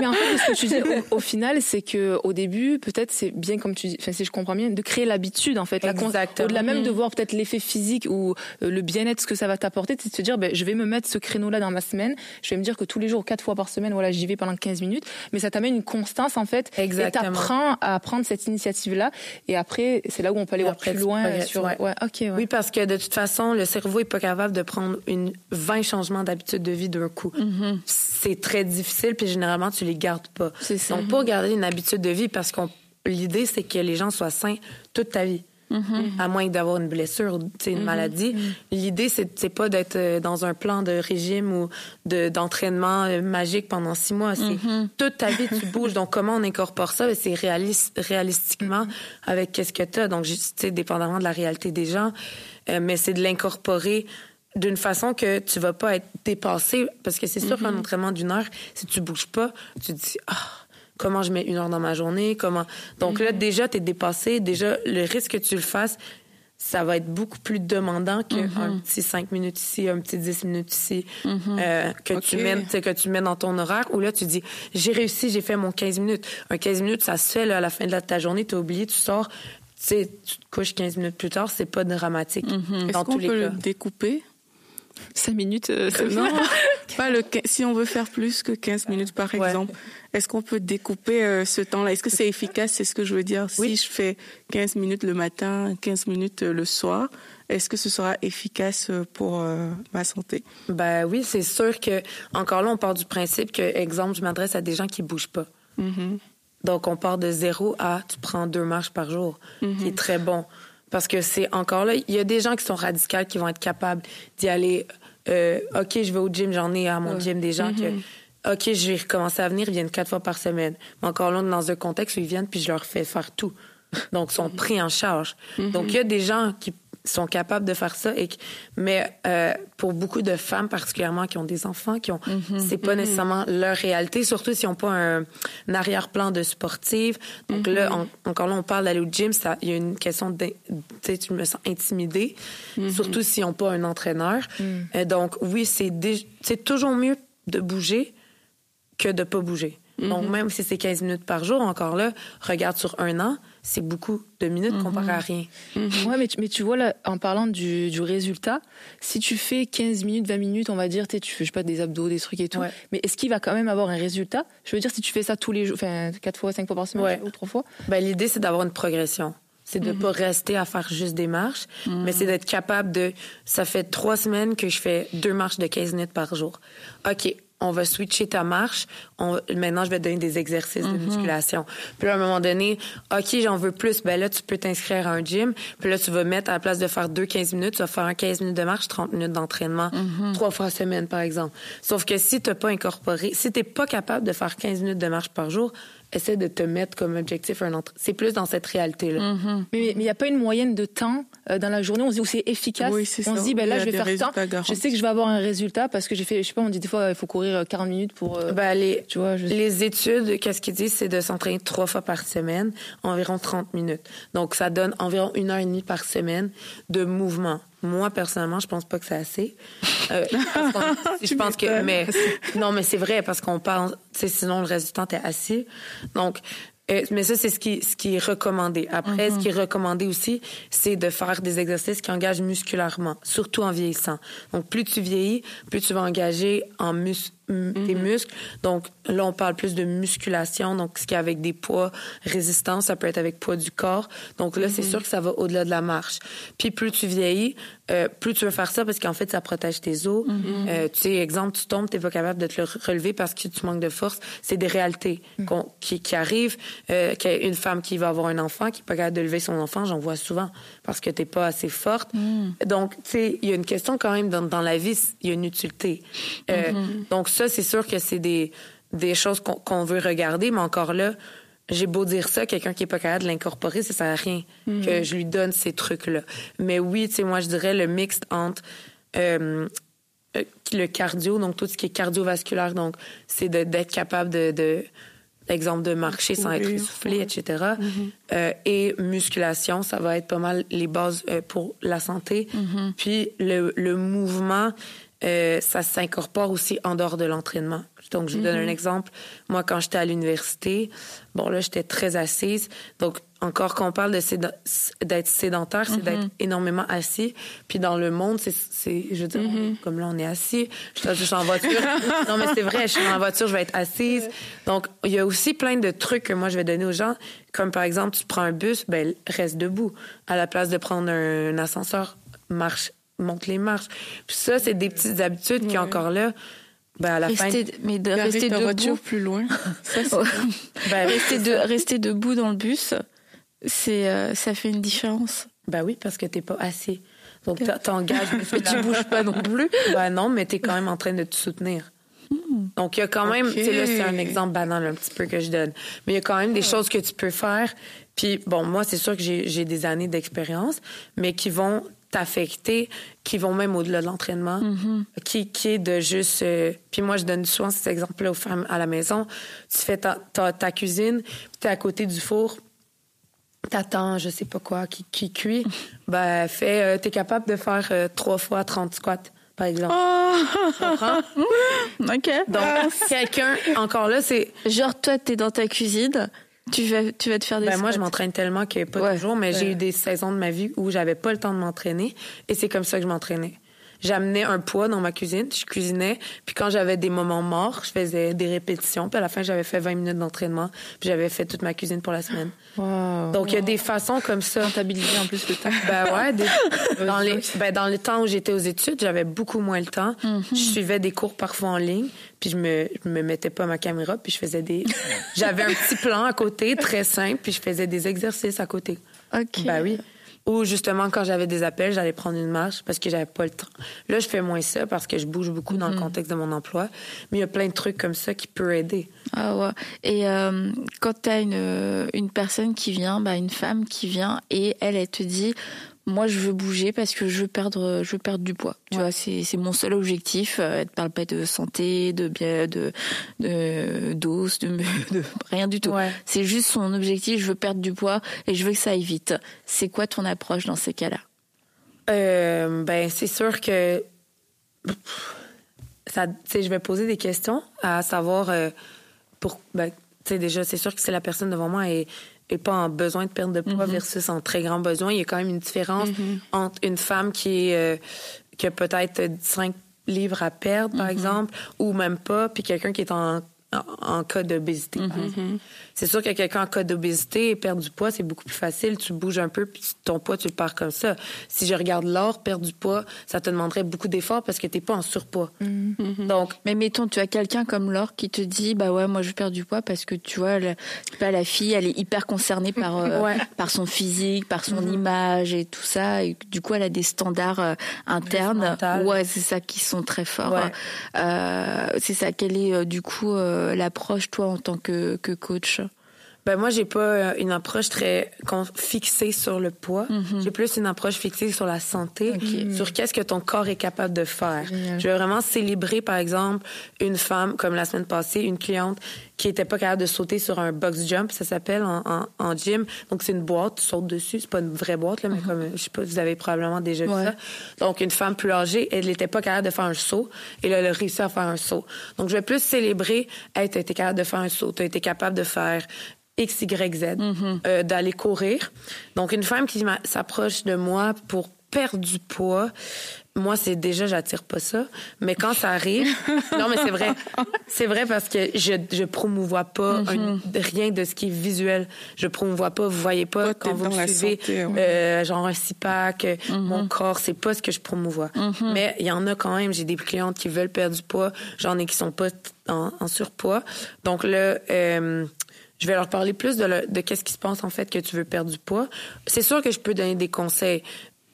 D: en fait, ce que tu dis au, final, c'est que au début, peut-être, c'est bien comme tu dis, enfin, si je comprends bien, de créer l'habitude, en fait. Au-delà même de voir peut-être l'effet physique ou euh, le bien-être, ce que ça va t'apporter, c'est de se dire, ben, je vais me mettre ce créneau-là dans ma semaine. Je vais me dire que tous les jours, quatre fois par semaine, voilà, j'y vais pendant 15 minutes, mais ça t'amène une constance en fait. Exactement. Et t'apprends à prendre cette initiative-là. Et après, c'est là où on peut aller voir plus loin. Sur...
B: Ouais. ok. Oui, parce que de toute façon, le cerveau est pas capable de prendre une 20 changements d'habitude de vie d'un coup. Mm-hmm. C'est très difficile, puis généralement, tu les gardes pas. Donc, pour garder une habitude de vie, parce qu'on l'idée, c'est que les gens soient sains toute ta vie. Mm-hmm. à moins d'avoir une blessure, une mm-hmm. maladie. Mm-hmm. L'idée, c'est pas d'être euh, dans un plan de régime ou d'entraînement euh, magique pendant six mois. C'est toute ta vie, tu bouges. Donc, comment on incorpore ça? Ben, c'est réaliste, réalistiquement avec qu'est-ce que tu as. Donc, sais, dépendamment de la réalité des gens. Euh, mais c'est de l'incorporer d'une façon que tu vas pas être dépassé. Parce que c'est sûr qu'un entraînement d'une heure, si tu bouges pas, tu te dis, ah, comment je mets une heure dans ma journée, comment. Donc là, mhm. déjà, tu es dépassé. Déjà, le risque que tu le fasses, ça va être beaucoup plus demandant qu'un mhm. petit 5 minutes ici, un petit 10 minutes ici, mhm. euh, que, tu mets, que tu mets dans ton horaire, où là, tu dis, j'ai réussi, j'ai fait mon 15 minutes. Un 15 minutes, ça se fait là, à la fin de ta journée, tu as oublié, tu sors, tu tu te couches 15 minutes plus tard, c'est pas dramatique.
E: Est-ce qu'on peut le découper?
D: 5 minutes, euh,
E: non, pas le, si on veut faire plus que 15 minutes par exemple, est-ce qu'on peut découper euh, ce temps-là? Est-ce que c'est efficace? C'est ce que je veux dire. Si je fais 15 minutes le matin, 15 minutes euh, le soir, est-ce que ce sera efficace pour ma santé?
B: Ben oui, c'est sûr que encore là, on part du principe que, exemple, je m'adresse à des gens qui bougent pas. Mm-hmm. Donc, on part de zéro à tu prends deux marches par jour, qui est mm-hmm. très bon. Parce que c'est encore là, il y a des gens qui sont radicaux qui vont être capables d'y aller. Euh, OK, je vais au gym, j'en ai à mon gym des gens qui, mm-hmm. OK, je vais recommencer à venir, ils viennent quatre fois par semaine. Mais encore là, dans un contexte où ils viennent, puis je leur fais faire tout. Donc, ils sont mm-hmm. pris en charge. Mm-hmm. Donc, il y a des gens qui sont capables de faire ça. Et mais euh, pour beaucoup de femmes particulièrement qui ont des enfants, qui ont, mhm. c'est pas mhm. nécessairement leur réalité, surtout s'ils n'ont pas un, arrière-plan de sportive. Donc là, mhm. encore là, on parle d'aller au gym, ça, il y a une question de, tu tu me sens intimidée, surtout s'ils n'ont pas un entraîneur. Euh, donc oui, c'est c'est toujours mieux de bouger que de pas bouger. Donc même si c'est 15 minutes par jour, encore là, regarde sur un an c'est beaucoup de minutes comparé à mhm. rien.
D: Mhm. Ouais, mais tu, mais tu vois, là, en parlant du, du, résultat, si tu fais 15 minutes, 20 minutes, on va dire, tu fais, je sais pas, des abdos, des trucs et tout, mais est-ce qu'il va quand même avoir un résultat? Je veux dire, si tu fais ça tous les jours, enfin, 4 fois, 5 fois par semaine, ou 3 fois
B: ben, L'idée, c'est d'avoir une progression. C'est de ne mhm. pas rester à faire juste des marches, mais c'est d'être capable de... Ça fait trois semaines que je fais deux marches de 15 minutes par jour. OK, on va switcher ta marche. maintenant, je vais te donner des exercices de mhm. musculation. Puis à un moment donné, OK, j'en veux plus. Ben là, tu peux t'inscrire à un gym. Puis là, tu vas mettre, à la place de faire deux 15 minutes, tu vas faire un 15 minutes de marche, 30 minutes d'entraînement, mhm. trois fois semaine, par exemple. Sauf que si tu n'as pas incorporé, si tu n'es pas capable de faire 15 minutes de marche par jour, essaie de te mettre comme objectif un entraînement. C'est plus dans cette réalité-là.
D: Mm-hmm. Mais il n'y a pas une moyenne de temps euh, dans la journée. On se dit où c'est efficace. on se dit, ben là, je vais faire ça. Je sais que je vais avoir un résultat parce que j'ai fait, je sais pas, on dit des fois, il faut courir 40 euh, minutes pour.
B: Euh, ben, les, tu vois, les études, qu'est-ce qu'ils disent, c'est de s'entraîner trois fois par semaine, environ 30 minutes. Donc, ça donne environ une heure et demie par semaine de mouvement. Moi, personnellement, je pense pas que c'est assez. Euh, je pense que, mais non, mais c'est vrai parce qu'on parle, sinon le résultat est assis. Donc, euh, mais ça, c'est ce qui, ce qui est recommandé. Après, ce qui est recommandé aussi, c'est de faire des exercices qui engagent musculairement, surtout en vieillissant. Donc, plus tu vieillis, plus tu vas engager en mus tes mm-hmm. muscles. Donc, là, on parle plus de musculation. Donc, ce qui est avec des poids résistants, ça peut être avec poids du corps. Donc, là, c'est mm-hmm. sûr que ça va au-delà de la marche. Puis, plus tu vieillis, euh, plus tu veux faire ça parce qu'en fait, ça protège tes os. Mm-hmm. euh, tu sais, exemple, tu tombes, tu pas capable de te le relever parce que tu manques de force. C'est des réalités mm. qui, qui, arrivent. Euh, une femme qui va avoir un enfant, qui n'est pas capable de lever son enfant, j'en vois souvent parce que tu n'es pas assez forte. Mm. Donc, tu sais, il y a une question quand même dans, dans la vie, il y a une utilité. Euh, donc, ça, c'est sûr que c'est des, des choses qu'on veut regarder, mais encore là, j'ai beau dire ça, quelqu'un qui est pas capable de l'incorporer, ça sert à rien mhm. que je lui donne ces trucs-là. Mais oui, tu sais, moi, je dirais le mixte entre euh, euh, le cardio, donc tout ce qui est cardiovasculaire, donc c'est d'être capable de, de exemple de marcher sans être essoufflé, etc. Mhm. euh, et musculation, ça va être pas mal les bases euh, pour la santé. Mhm. Puis le, le mouvement, euh, ça s'incorpore aussi en dehors de l'entraînement. Donc, je vous donne un mhm. exemple. Moi, quand j'étais à l'université, bon, là, j'étais très assise. Donc, encore quand on parle d'être sédentaire, c'est d'être mhm. énormément assis. Puis dans le monde, c'est, je veux dire, mhm. comme là, on est assis. Je, suis en voiture. non, mais c'est vrai, je suis en voiture, je vais être assise. Donc, il y a aussi plein de trucs que moi, je vais donner aux gens. Comme par exemple, tu prends un bus, ben, reste debout. À la place de prendre un ascenseur, marche monte les marches. Puis ça, c'est des petites habitudes qui, encore là, ben à la
C: rester,
B: fin,
C: mais de rester debout
E: plus loin.
C: ça, ben, rester, de, rester debout dans le bus, c'est euh, ça fait une différence.
B: Ben oui, parce que t'es pas assis. Donc t'engages,
C: mais tu bouges pas non plus.
B: Ben non, mais t'es quand même en train de te soutenir. Hmm. Donc il y a quand même, tu sais là c'est un exemple banal un petit peu que je donne, mais il y a quand même des choses que tu peux faire. Puis bon, moi c'est sûr que j'ai des années d'expérience, mais qui vont t'affecter qui vont même au-delà de l'entraînement, mm-hmm. qui, qui est de juste... Euh, puis moi, je donne souvent cet exemple-là aux femmes à la maison. Tu fais ta, ta, cuisine, tu es à côté du four, t'attends, je sais pas quoi, qui, qui cuit. ben, fais... Euh, t'es capable de faire euh, trois fois 30 squats par exemple. Oh!
C: OK.
B: Donc, quelqu'un, encore là, c'est...
C: Genre, toi, t'es dans ta cuisine, tu vas, tu vas te faire des
B: ben, Moi, je m'entraîne tellement que pas toujours, mais j'ai eu des saisons de ma vie où j'avais pas le temps de m'entraîner et c'est comme ça que je m'entraînais j'amenais un poids dans ma cuisine, je cuisinais, puis quand j'avais des moments morts, je faisais des répétitions, puis à la fin, j'avais fait 20 minutes d'entraînement, puis j'avais fait toute ma cuisine pour la semaine. Donc, il y a des façons comme ça.
D: Comptabiliser en plus le temps.
B: Ben ouais, dans, les, ben, dans le temps où j'étais aux études, j'avais beaucoup moins le temps. Mm-hmm. Je suivais des cours parfois en ligne, puis je me, je me mettais pas ma caméra, puis je faisais des... j'avais un petit plan à côté, très simple, puis je faisais des exercices à côté.
C: OK.
B: Ben oui. Ou justement, quand j'avais des appels, j'allais prendre une marche parce que j'avais pas le temps. Là, je fais moins ça parce que je bouge beaucoup dans le mhm. contexte de mon emploi. Mais il y a plein de trucs comme ça qui peuvent aider.
C: Ah ouais. Et euh, quand tu as une, une personne qui vient, bah, une femme qui vient et elle, elle te dit moi je veux bouger parce que je veux perdre je veux perdre du poids. Tu vois c'est c'est mon seul objectif euh, elle parle pas de santé de bien de de dose de, de rien du tout. C'est juste son objectif je veux perdre du poids et je veux que ça aille vite. C'est quoi ton approche dans ces cas-là?
B: Euh, ben c'est sûr que ça je vais poser des questions à savoir euh, pour ben, tu sais déjà c'est sûr que c'est la personne devant moi et et pas en besoin de perdre de poids mm-hmm. versus en très grand besoin. Il y a quand même une différence mm-hmm. entre une femme qui est euh, qui a peut-être 5 livres à perdre, par mm-hmm. exemple, ou même pas, puis quelqu'un qui est en en cas d'obésité. Mm-hmm. C'est sûr que quelqu'un en cas d'obésité et perdre du poids, c'est beaucoup plus facile. Tu bouges un peu, puis ton poids, tu le perds comme ça. Si je regarde l'or, perdre du poids, ça te demanderait beaucoup d'efforts parce que tu n'es pas en surpoids.
C: Mm-hmm. Donc, mais mettons, tu as quelqu'un comme l'or qui te dit, bah ouais, moi je perds du poids parce que tu vois, la, pas la fille, elle est hyper concernée par euh, par son physique, par son image et tout ça. Et du coup, elle a des standards euh, internes. Ouais, c'est ça qui sont très forts. Euh, c'est ça. Quelle est du coup euh, l'approche, toi, en tant que, que coach?
B: Ben moi, j'ai pas euh, une approche très fixée sur le poids. Mhm. J'ai plus une approche fixée sur la santé, sur qu'est-ce que ton corps est capable de faire. Je vais vraiment célébrer, par exemple, une femme, comme la semaine passée, une cliente qui était pas capable de sauter sur un box jump, ça s'appelle en, en, gym. Donc c'est une boîte, tu sautes dessus. C'est pas une vraie boîte là, mais mhm. comme je sais pas, vous avez probablement déjà vu ça. Donc une femme plus âgée, elle n'était pas capable de faire un saut, et là elle a réussi à faire un saut. Donc je vais plus célébrer, hey, t'as été capable de faire un saut, t'as été capable de faire X, Y, Z, mm-hmm. euh, d'aller courir. Donc, une femme qui s'approche de moi pour perdre du poids, moi, c'est déjà, j'attire pas ça. Mais quand ça arrive, non, mais c'est vrai. C'est vrai parce que je, je promouvois pas mm-hmm. rien de ce qui est visuel. Je promouvois pas, vous voyez pas, quand vous me suivez, euh, genre un six-pack, mm-hmm. mon corps, c'est pas ce que je promouvois. Mais il y en a quand même, j'ai des clientes qui veulent perdre du poids, j'en ai qui sont pas en, en surpoids. Donc là, euh, je vais leur parler plus de, de qu'est-ce qui se passe en fait que tu veux perdre du poids. C'est sûr que je peux donner des conseils.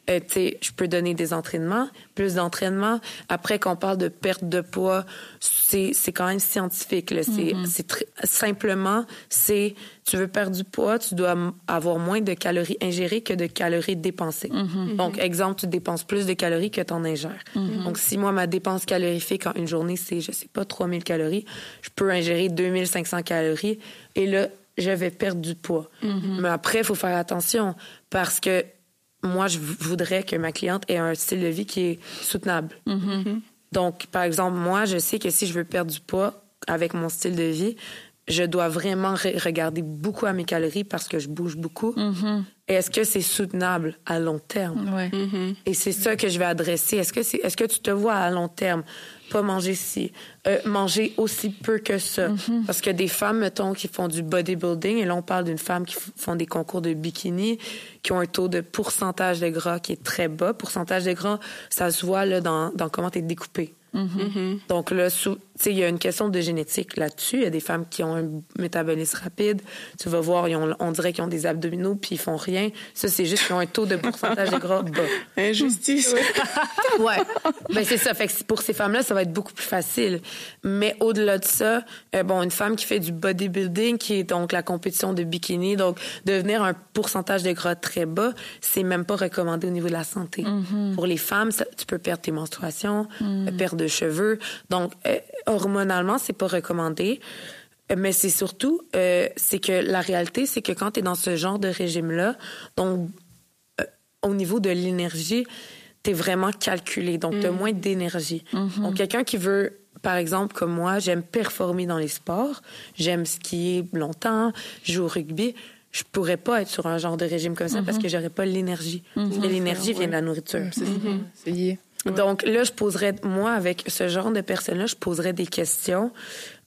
B: Euh, je peux donner des entraînements, plus d'entraînement. Après, quand on parle de perte de poids, c'est, c'est quand même scientifique. Là. C'est, mm-hmm. c'est très, simplement, c'est tu veux perdre du poids, tu dois avoir moins de calories ingérées que de calories dépensées. Mm-hmm. Donc, exemple, tu dépenses plus de calories que tu en ingères. Mm-hmm. Donc, si moi, ma dépense calorifique en une journée, c'est, je sais pas, 3000 calories, je peux ingérer 2500 calories et là, je vais perdre du poids. Mais après, il faut faire attention parce que moi, je voudrais que ma cliente ait un style de vie qui est soutenable. Mm-hmm. Donc, par exemple, moi, je sais que si je veux perdre du poids avec mon style de vie, je dois vraiment regarder beaucoup à mes calories parce que je bouge beaucoup. Mm-hmm. Est-ce que c'est soutenable à long terme? Mm-hmm. Et c'est ça que je vais adresser. Est-ce que, c'est, est-ce que tu te vois à long terme? Pas manger si, euh, manger aussi peu que ça. Mm-hmm. Parce que des femmes, mettons, qui font du bodybuilding, et là, on parle d'une femme qui font des concours de bikini, qui ont un taux de pourcentage de gras qui est très bas. Pourcentage de gras, ça se voit là, dans, dans comment tu es découpé. Mm-hmm. Donc là, il y a une question de génétique là-dessus. Il y a des femmes qui ont un métabolisme rapide. Tu vas voir, on dirait qu'ils ont des abdominaux puis ils font rien. Ça, c'est juste qu'ils ont un taux de pourcentage de gras bas.
E: Injustice.
B: ouais. Ben, c'est ça. Fait que pour ces femmes-là, ça va être beaucoup plus facile. Mais au-delà de ça, euh, bon, une femme qui fait du bodybuilding, qui est donc la compétition de bikini, donc devenir un pourcentage de gras très bas, c'est même pas recommandé au niveau de la santé. Mm-hmm. Pour les femmes, tu peux perdre tes menstruations, mm. perdre de cheveux. Donc, euh, hormonalement, c'est pas recommandé. Mais c'est surtout, euh, c'est que la réalité, c'est que quand tu es dans ce genre de régime-là, donc euh, au niveau de l'énergie, tu es vraiment calculé. Donc, tu as mm. moins d'énergie. Mm-hmm. Donc, quelqu'un qui veut par exemple, comme moi, j'aime performer dans les sports, j'aime skier longtemps, jouer au rugby. Je pourrais pas être sur un genre de régime comme ça parce mm-hmm. que j'aurais pas l'énergie. Mm-hmm. L'énergie vient de la nourriture.
D: C'est
B: Donc là, je poserais, moi, avec ce genre de personnes-là, je poserais des questions.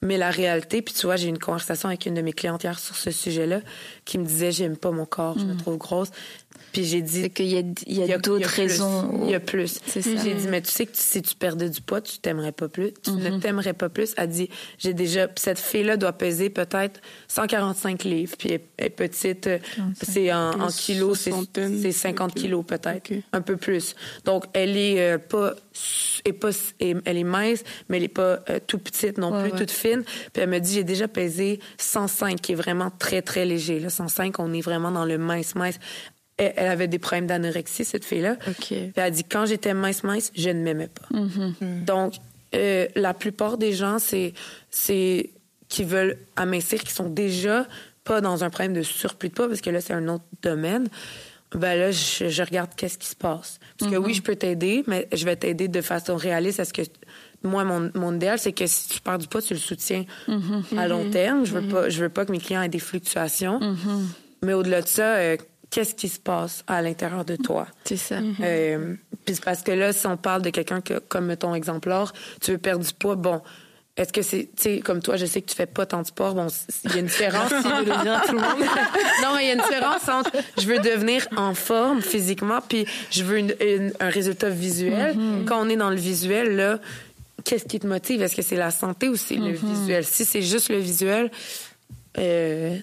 B: Mais la réalité, puis tu vois, j'ai eu une conversation avec une de mes clientes hier sur ce sujet-là qui me disait, j'aime pas mon corps, je me mm. trouve grosse. Puis j'ai dit.
C: qu'il y a, il y a, d'autres raisons.
B: Il y a plus. C'est ça. J'ai dit, mais tu sais que si tu perdais du poids, tu t'aimerais pas plus. Tu ne mm-hmm. t'aimerais pas plus. Elle dit, j'ai déjà. cette fille-là doit peser peut-être 145 livres. Puis elle est petite. C'est en, en, kilos, c'est 50 kilos peut-être. Un peu plus. Donc, elle est euh, pas. Et pas elle est mince, mais elle est pas euh, tout petite non plus, toute fine. Puis elle me dit, j'ai déjà pesé 105, qui est vraiment très, très léger. Là, 105, on est vraiment dans le mince, mince elle, avait des problèmes d'anorexie, cette fille-là. Elle a dit, quand j'étais mince, mince, je ne m'aimais pas. Mm-hmm. Mm. Donc, euh, la plupart des gens, c'est, c'est qui veulent amincir, qui sont déjà pas dans un problème de surplus de poids, parce que là, c'est un autre domaine. Ben là, je, regarde qu'est-ce qui se passe. Parce que oui, mm-hmm. je peux t'aider, mais je vais t'aider de façon réaliste. Que moi, mon, mon idéal, c'est que si tu perds du poids, tu le soutiens mm-hmm. à long terme. Je veux pas, je veux pas que mes clients aient des fluctuations. Mais au-delà de ça, euh, qu'est-ce qui se passe à l'intérieur de toi?
C: C'est ça.
B: Euh, puis parce que là, si on parle de quelqu'un que, comme ton exemplaire, tu veux perdre du poids, bon, est-ce que c'est, tu sais, comme toi, je sais que tu fais pas tant de sport. Bon, il y a une différence. tout le monde. non, mais il y a une différence entre je veux devenir en forme physiquement, puis je veux un résultat visuel. Mm-hmm. Quand on est dans le visuel, là, qu'est-ce qui te motive? Est-ce que c'est la santé ou c'est le mm-hmm. visuel? Si c'est juste le visuel, euh,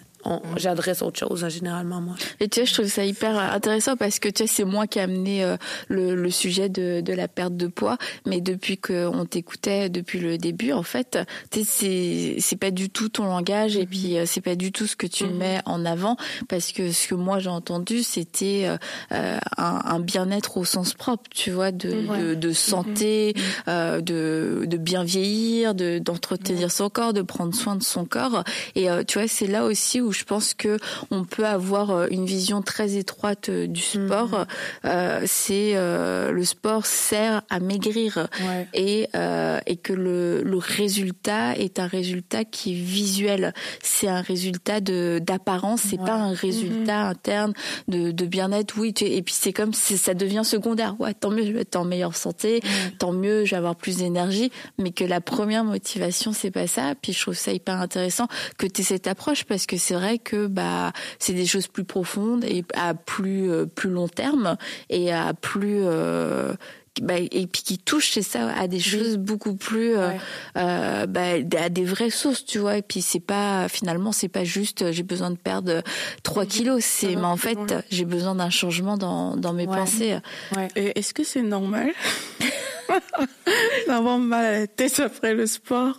B: j'adresse autre chose hein, généralement moi.
C: Et tu sais, je trouve ça hyper intéressant parce que tu sais, c'est moi qui ai amené euh, le, le, sujet de, de, la perte de poids, mais depuis qu'on t'écoutait depuis le début, en fait, tu sais, c'est pas du tout ton langage et puis euh, c'est pas du tout ce que tu mm-hmm. mets en avant parce que ce que moi j'ai entendu, c'était euh, un, un bien-être au sens propre, tu vois, de, de, de, santé, mm-hmm. de, de bien vieillir, de d'entretenir son corps, de prendre soin de son corps. Et tu vois, c'est là aussi où je pense que on peut avoir euh, une vision très étroite euh, du sport. Mhm. Euh, c'est le sport sert à maigrir et et que le, le résultat est un résultat qui est visuel. C'est un résultat de d'apparence. C'est pas un résultat mhm. interne de, de bien-être. Oui, tu, et puis c'est comme ça devient secondaire. Ouais, tant mieux, je vais être en meilleure santé. Tant mieux, je vais avoir plus d'énergie. Mais que la première motivation, c'est pas ça. Puis je trouve ça hyper intéressant que tu aies cette approche parce que c'est vrai que bah c'est des choses plus profondes et à plus euh, plus long terme et à plus euh, bah, et puis qui touchent c'est ça à des choses beaucoup plus euh, euh, bah, à des vraies sources tu vois. Et puis c'est pas finalement c'est pas juste j'ai besoin de perdre 3 kilos. C'est mais en fait j'ai besoin d'un changement dans dans mes pensées.
E: Est-ce que c'est normal? D'avoir mal à la tête après le sport?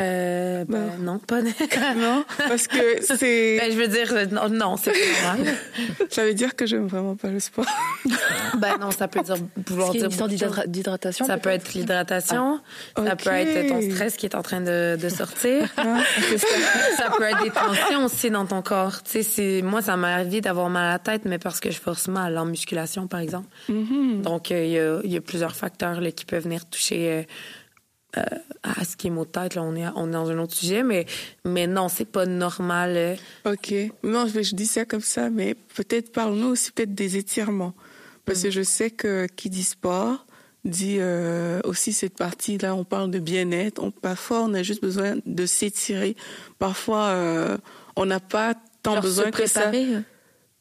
B: Euh, ben, non. pas
E: non, parce que c'est.
B: Ben, je veux dire, non, non c'est pas normal.
E: ça veut dire que j'aime vraiment pas le sport.
B: ben non, ça peut dire pouvoir dire
D: d'hydratation.
B: Ça peut être l'hydratation, ah. ça peut être ton stress qui est en train de, de sortir. Ah. ça, peut être des tensions aussi dans ton corps. Tu sais, moi, ça m'a arrivé d'avoir mal à la tête, mais parce que je force mal en musculation, par exemple. Mm-hmm. Donc, euh, il y, a, y, a, plusieurs facteurs là, qui peuvent venir toucher. Euh, euh, à ce qui est mot de tête, là, on est, on est dans un autre sujet, mais, mais non, c'est pas normal. Euh.
E: OK. Non, je, je dis ça comme ça, mais peut-être parle-nous aussi peut-être des étirements. Parce que mm. je sais que qui dit sport dit euh, aussi cette partie-là, on parle de bien-être. parfois, on a juste besoin de s'étirer. Parfois, on n'a pas tant besoin que ça.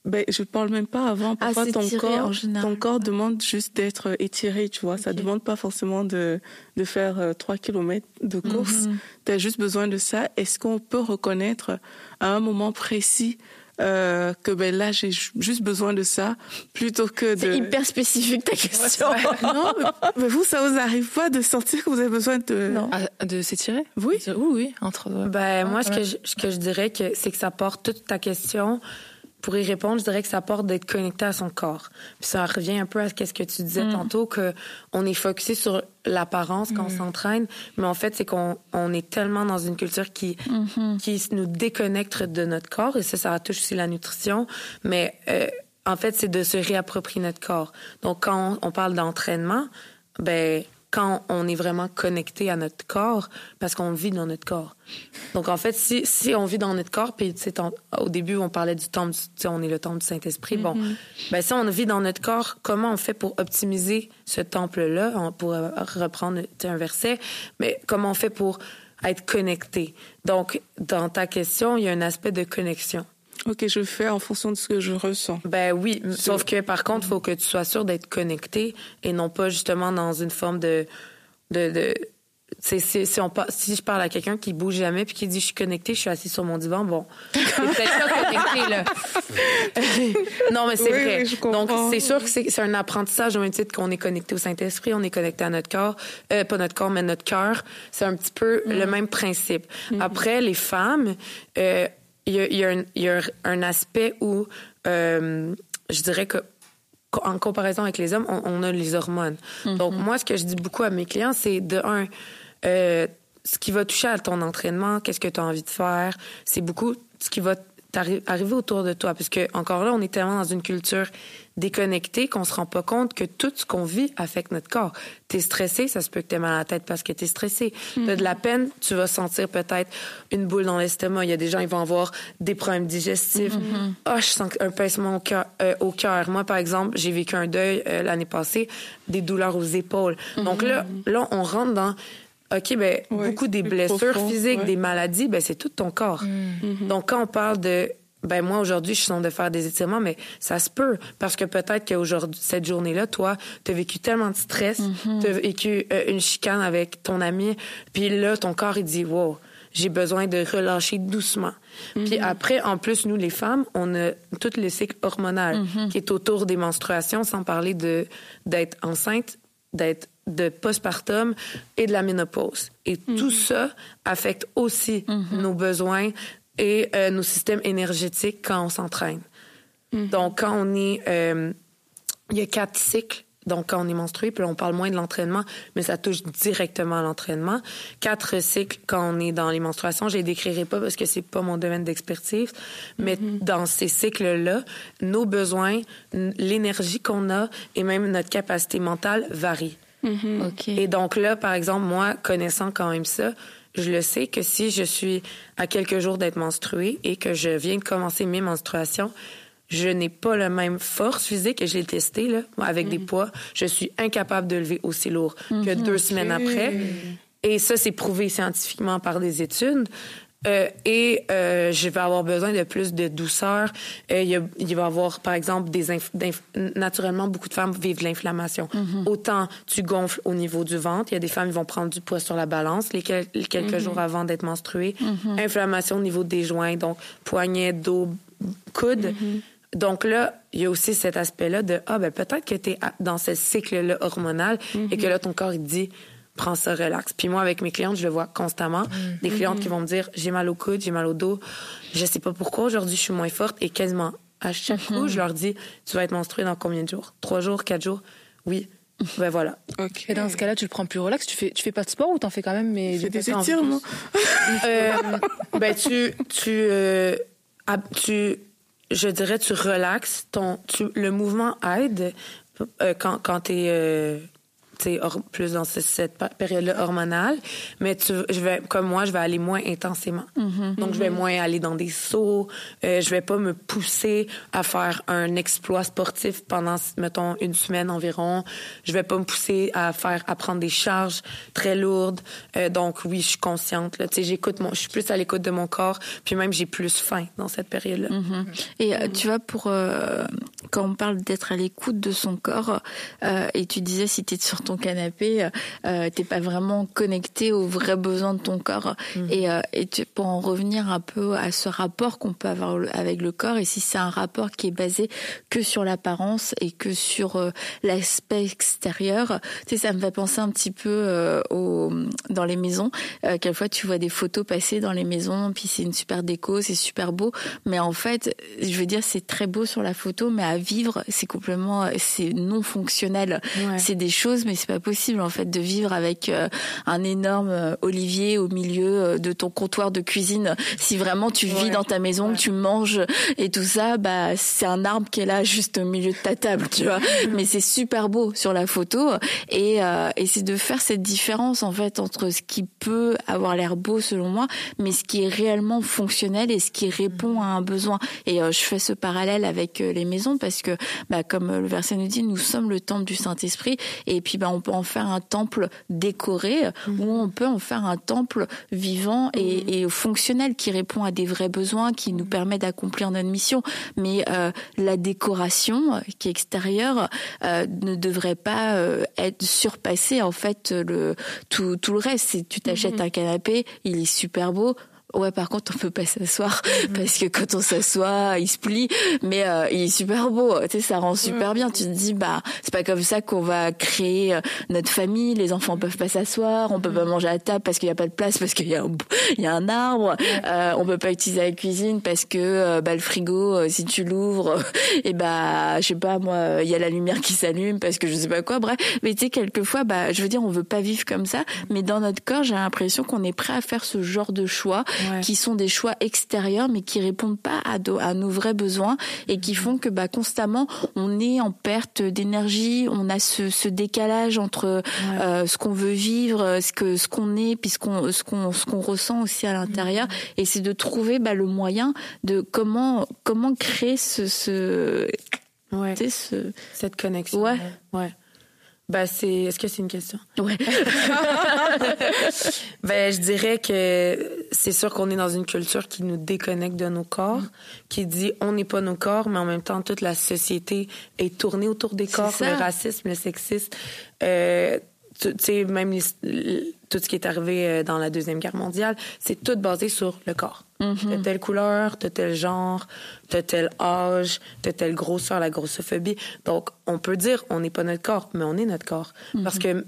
E: Ben, je parle même pas avant. Ah, Parfois, ton corps, ton corps demande juste d'être étiré, tu vois. Ça demande pas forcément de, de faire 3 euh, km de course. Mhm. Tu as juste besoin de ça. Est-ce qu'on peut reconnaître à un moment précis euh, que ben là j'ai juste besoin de ça plutôt que de.
C: C'est hyper spécifique ta question.
E: non, mais, vous ça vous arrive pas de sentir que vous avez besoin de.
D: Non. Ah, de s'étirer?
E: Oui.
D: Oui, oui. Entre.
B: Ben moi ce que je, ce que je dirais que c'est que ça porte toute ta question pour y répondre, je dirais que ça porte d'être connecté à son corps. Puis ça revient un peu à ce que tu disais mm. tantôt, que on est focusé sur l'apparence quand on mm. s'entraîne, mais en fait, c'est qu'on on est tellement dans une culture qui, mm-hmm. qui nous déconnecte de notre corps, et ça, ça touche aussi la nutrition, mais euh, en fait, c'est de se réapproprier notre corps. Donc, quand on, on parle d'entraînement, ben quand on est vraiment connecté à notre corps parce qu'on vit dans notre corps. Donc en fait, si, si on vit dans notre corps, puis au début on parlait du temple, on est le temple du Saint-Esprit. Bon, mm-hmm. ben si on vit dans notre corps, comment on fait pour optimiser ce temple-là? Pour reprendre un verset, mais comment on fait pour être connecté? Donc dans ta question, il y a un aspect de connexion.
E: Ok, je fais en fonction de ce que je ressens.
B: Ben oui, sauf que par contre, il faut que tu sois sûr d'être connecté et non pas justement dans une forme de de, de si, si, on, si je parle à quelqu'un qui bouge jamais puis qui dit je suis connecté, je suis assis sur mon divan, bon, peut-être pas connecté là. non mais c'est vrai. Donc c'est sûr que c'est un apprentissage au même titre qu'on est connecté au Saint-Esprit, on est connecté à notre corps, euh, pas notre corps mais notre cœur. C'est un petit peu le mm. même principe. Mm. Après les femmes, euh, il y a, y a, un aspect où euh, je dirais que en comparaison avec les hommes, on, a les hormones. Mm-hmm. Donc moi, ce que je dis beaucoup à mes clients, c'est de un, euh, ce qui va toucher à ton entraînement, qu'est-ce que tu as envie de faire, c'est beaucoup ce qui va arriver autour de toi? Parce que, encore là, on est tellement dans une culture déconnectée qu'on se rend pas compte que tout ce qu'on vit affecte notre corps. T'es stressé, ça se peut que t'aies mal à la tête parce que t'es stressé. Mm T'as de la peine, tu vas sentir peut-être une boule dans l'estomac. Il y a des gens, ils vont avoir des problèmes digestifs. oh, je sens un pincement au cœur. Euh. Moi, par exemple, j'ai vécu un deuil euh, l'année passée, des douleurs aux épaules. Donc là, là, on rentre dans OK, ben beaucoup des blessures physiques, des maladies, ben c'est tout ton corps. Mm. Donc quand on parle de ben moi aujourd'hui je sens de faire des étirements mais ça se peut parce que peut-être qu'aujourd'hui cette journée-là toi tu as vécu tellement de stress, mm-hmm. tu as vécu euh, une chicane avec ton ami puis là ton corps il dit wow, j'ai besoin de relâcher doucement. Puis mm-hmm. après, en plus, nous, les femmes, on a tout le cycle hormonal mm-hmm. qui est autour des menstruations, sans parler de d'être enceinte, d'être de postpartum et de la ménopause. Et tout mhm. ça affecte aussi mhm. nos besoins et euh, nos systèmes énergétiques quand on s'entraîne. Mhm. Donc, quand on est... Euh, il y a quatre cycles. Donc, quand on est menstrué, puis on parle moins de l'entraînement, mais ça touche directement à l'entraînement. Quatre cycles quand on est dans les menstruations. Je les décrirai pas parce que c'est pas mon domaine d'expertise. Mais dans ces cycles-là, nos besoins, l'énergie qu'on a et même notre capacité mentale varient.
C: Mm-hmm.
B: Et donc là, par exemple, moi, connaissant quand même ça, je le sais que si je suis à quelques jours d'être menstruée et que je viens de commencer mes menstruations, je n'ai pas la même force physique et je l'ai testé là, avec des mm-hmm. poids. Je suis incapable de lever aussi lourd que mm-hmm. deux semaines après. Et ça, c'est prouvé scientifiquement par des études. Euh, et euh, je vais avoir besoin de plus de douceur. Euh, il, y a, il, va y avoir, par exemple, des naturellement, beaucoup de femmes vivent de l'inflammation. Mm-hmm. Autant tu gonfles au niveau du ventre, il y a des femmes qui vont prendre du poids sur la balance les, quelques mm-hmm. jours avant d'être menstruées. Mm-hmm. Inflammation au niveau des joints, donc poignet, dos, coude. Donc là, il y a aussi cet aspect-là de ah ben peut-être que tu es dans ce cycle-là hormonal et que là ton corps il dit prends ça relax. Puis moi, avec mes clientes, je le vois constamment. Des mm-hmm. clientes qui vont me dire, j'ai mal au coude, j'ai mal au dos. Je sais pas pourquoi aujourd'hui je suis moins forte et quasiment à chaque mm-hmm. coup, je leur dis, tu vas être menstruée dans combien de jours? Trois jours, quatre jours? Oui. Ben voilà.
D: Et dans ce cas-là, tu le prends plus relax. Tu fais, tu fais pas de sport ou t'en fais quand même mais
E: des étirements.
B: euh, ben tu, tu, euh, tu, je dirais, tu relaxes ton, tu, le mouvement aide euh, quand, quand t'es, plus dans cette période-là hormonale, mais tu, je vais, comme moi, je vais aller moins intensément. Mm-hmm. Donc, je vais mm-hmm. moins aller dans des sauts. Euh, je vais pas me pousser à faire un exploit sportif pendant, mettons, une semaine environ. Je vais pas me pousser à faire, à prendre des charges très lourdes. Euh, donc, oui, je suis consciente. Là, tu sais, j'écoute mon, je suis plus à l'écoute de mon corps. Puis même, j'ai plus faim dans cette période-là.
C: Mm-hmm. Et euh, tu vois, pour euh, quand on parle d'être à l'écoute de son corps, et tu disais si tu es sur ton canapé, euh, t'es pas vraiment connecté aux vrais besoins de ton corps. Mm. Et, euh, et tu, pour en revenir un peu à ce rapport qu'on peut avoir avec le corps, et si c'est un rapport qui est basé que sur l'apparence et que sur euh, l'aspect extérieur, tu sais, ça me fait penser un petit peu euh, au, dans les maisons. Euh, quelquefois, tu vois des photos passer dans les maisons, puis c'est une super déco, c'est super beau, mais en fait, je veux dire, c'est très beau sur la photo, mais à vivre, c'est complètement, c'est non fonctionnel. C'est des choses, mais c'est pas possible en fait de vivre avec euh, un énorme euh, olivier au milieu euh, de ton comptoir de cuisine. Si vraiment tu vis dans ta maison, que tu manges et tout ça, bah c'est un arbre qui est là juste au milieu de ta table, tu vois. Mais c'est super beau sur la photo et, et c'est de faire cette différence en fait entre ce qui peut avoir l'air beau selon moi, mais ce qui est réellement fonctionnel et ce qui répond à un besoin. Et je fais ce parallèle avec les maisons parce que, bah, comme le verset nous dit, nous sommes le temple du Saint-Esprit et puis bah, on peut en faire un temple décoré où mhm. on peut en faire un temple vivant et, mhm. fonctionnel qui répond à des vrais besoins, qui nous permet d'accomplir notre mission. Mais euh, la décoration qui est extérieure euh, ne devrait pas euh, être surpassée en fait le tout, tout le reste. Si tu t'achètes un canapé, il est super beau. Ouais, par contre, on peut pas s'asseoir mhm. parce que quand on s'assoit, il se plie, mais euh, il est super beau. Tu sais, ça rend super mhm. bien. Tu te dis, bah, c'est pas comme ça qu'on va créer euh, notre famille. Les enfants peuvent pas s'asseoir, on peut pas mhm. manger à table parce qu'il y a pas de place, parce qu'il y a un, il y a un arbre. Euh, on peut pas utiliser la cuisine parce que euh, bah le frigo, si tu l'ouvres, et bah, je sais pas moi, il y a la lumière qui s'allume parce que je sais pas quoi. Bref, mais tu sais, quelquefois, bah, je veux dire, on veut pas vivre comme ça, mais dans notre corps, j'ai l'impression qu'on est prêt à faire ce genre de choix qui sont des choix extérieurs, mais qui répondent pas à, à nos vrais besoins et qui font que bah, constamment on est en perte d'énergie, on a ce, ce décalage entre euh, ce qu'on veut vivre, ce que ce qu'on est, puis ce qu'on ce qu'on ce qu'on ressent aussi à l'intérieur. Mm-hmm. Et c'est de trouver bah, le moyen de comment comment créer ce, ce
B: Ouais. Ce... Cette connexion.
C: Ouais.
B: Ouais. Ben, c'est. Est-ce que c'est une question?
C: Ouais.
B: ben, je dirais que c'est sûr qu'on est dans une culture qui nous déconnecte de nos corps, qui dit on n'est pas nos corps, mais en même temps, toute la société est tournée autour des corps, le racisme, le sexisme. Euh, tu sais, même tout ce qui est arrivé euh, dans la Deuxième Guerre mondiale, c'est tout basé sur le corps. Mm T'as telle couleur, t'as tel genre, t'as tel âge, t'as telle grosseur, la grossophobie. Donc, on peut dire on n'est pas notre corps, mais on est notre corps. Mm-hmm. Parce que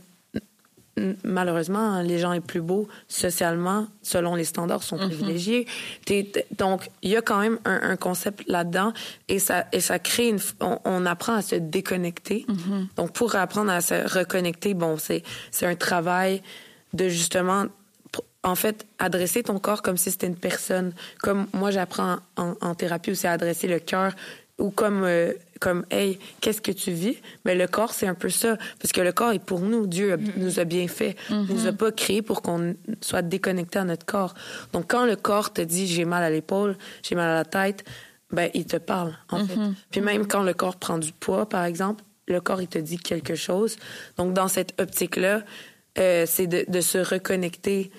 B: malheureusement, les gens les plus beaux socialement, selon les standards, sont mm-hmm. privilégiés. donc, il y a quand même un, concept là-dedans et ça, et ça crée une. On, apprend à se déconnecter. Mm-hmm. Donc, pour apprendre à se reconnecter, bon, c'est un travail de justement en fait, adresser ton corps comme si c'était une personne. Comme moi, j'apprends en, thérapie aussi à adresser le cœur ou comme euh, comme hey qu'est-ce que tu vis? Mais le corps c'est un peu ça. Parce que le corps est pour nous. Dieu mm-hmm. nous a bien fait. Mm nous a pas créé pour qu'on soit déconnecté à notre corps. Donc quand le corps te dit j'ai mal à l'épaule j'ai mal à la tête ben il te parle en fait. Mm-hmm. puis même quand le corps prend du poids par exemple le corps il te dit quelque chose. Donc dans cette optique là euh, c'est de, de se reconnecter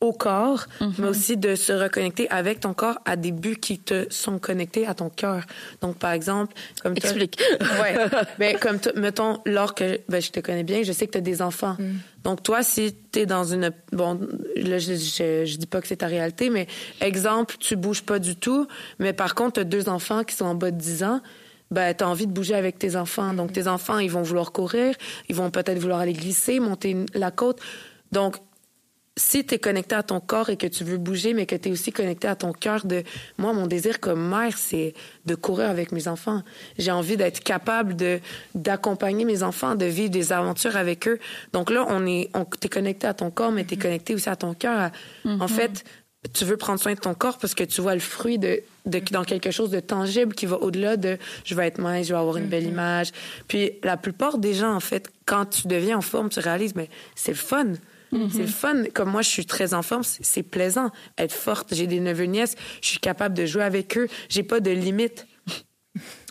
B: au corps, mhm. mais aussi de se reconnecter avec ton corps à des buts qui te sont connectés à ton cœur. Donc, par exemple, comme
C: Explique.
B: ouais. ben, comme mettons, lors que ben, je te connais bien, je sais que tu as des enfants. Mhm. Donc, toi, si tu es dans une... Bon, là, je, je, dis pas que c'est ta réalité, mais exemple, tu bouges pas du tout, mais par contre, tu as deux enfants qui sont en bas de 10 ans, ben, tu as envie de bouger avec tes enfants. Donc, tes enfants, ils vont vouloir courir, ils vont peut-être vouloir aller glisser, monter la côte. Donc, si tu es connecté à ton corps et que tu veux bouger, mais que tu es aussi connecté à ton cœur de moi, mon désir comme mère, c'est de courir avec mes enfants. J'ai envie d'être capable de d'accompagner mes enfants, de vivre des aventures avec eux. Donc là, on est on t'es connecté à ton corps, mais tu es connecté aussi à ton cœur. En mm-hmm. fait, tu veux prendre soin de ton corps parce que tu vois le fruit de, de dans quelque chose de tangible qui va au-delà de je vais être mince, je vais avoir une belle mm-hmm. image. Puis la plupart des gens, en fait, quand tu deviens en forme, tu réalises, mais c'est le fun. C'est le fun. Comme moi, je suis très en forme, c'est plaisant. Être forte, j'ai des neveux nièces, je suis capable de jouer avec eux. J'ai pas de limite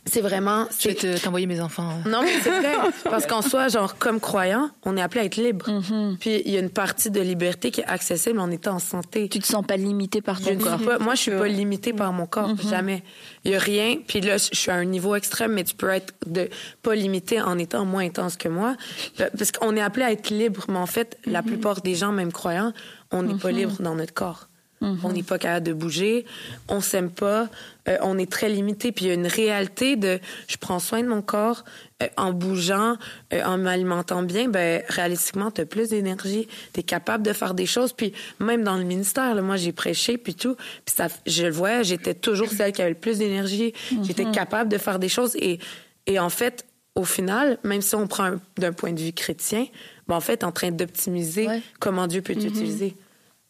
B: c'est vraiment.
D: Je vais t'envoyer mes enfants.
B: Non, mais c'est vrai. parce qu'en soi, genre, comme croyant, on est appelé à être libre. Mm-hmm. Puis il y a une partie de liberté qui est accessible en étant en santé.
C: Tu te sens pas limité par ton corps.
B: moi, je suis pas limitée par mon corps. Mm-hmm. Jamais. Il y a rien. Puis là, je suis à un niveau extrême, mais tu peux être de pas limité en étant moins intense que moi. Parce qu'on est appelé à être libre. Mais en fait, la mm-hmm. plupart des gens, même croyants, on n'est pas libre dans notre corps. On n'est pas capable de bouger, on s'aime pas, euh, on est très limité. Puis il y a une réalité de je prends soin de mon corps euh, en bougeant, euh, en m'alimentant bien. Ben réalistiquement, tu as plus d'énergie, tu es capable de faire des choses. Puis même dans le ministère, moi j'ai prêché puis tout, puis ça, je le voyais, j'étais toujours celle qui avait le plus d'énergie. J'étais mhm. capable de faire des choses et et en fait, au final, même si on prend d'un point de vue chrétien, ben en fait, en train d'optimiser comment Dieu peut mhm. t'utiliser.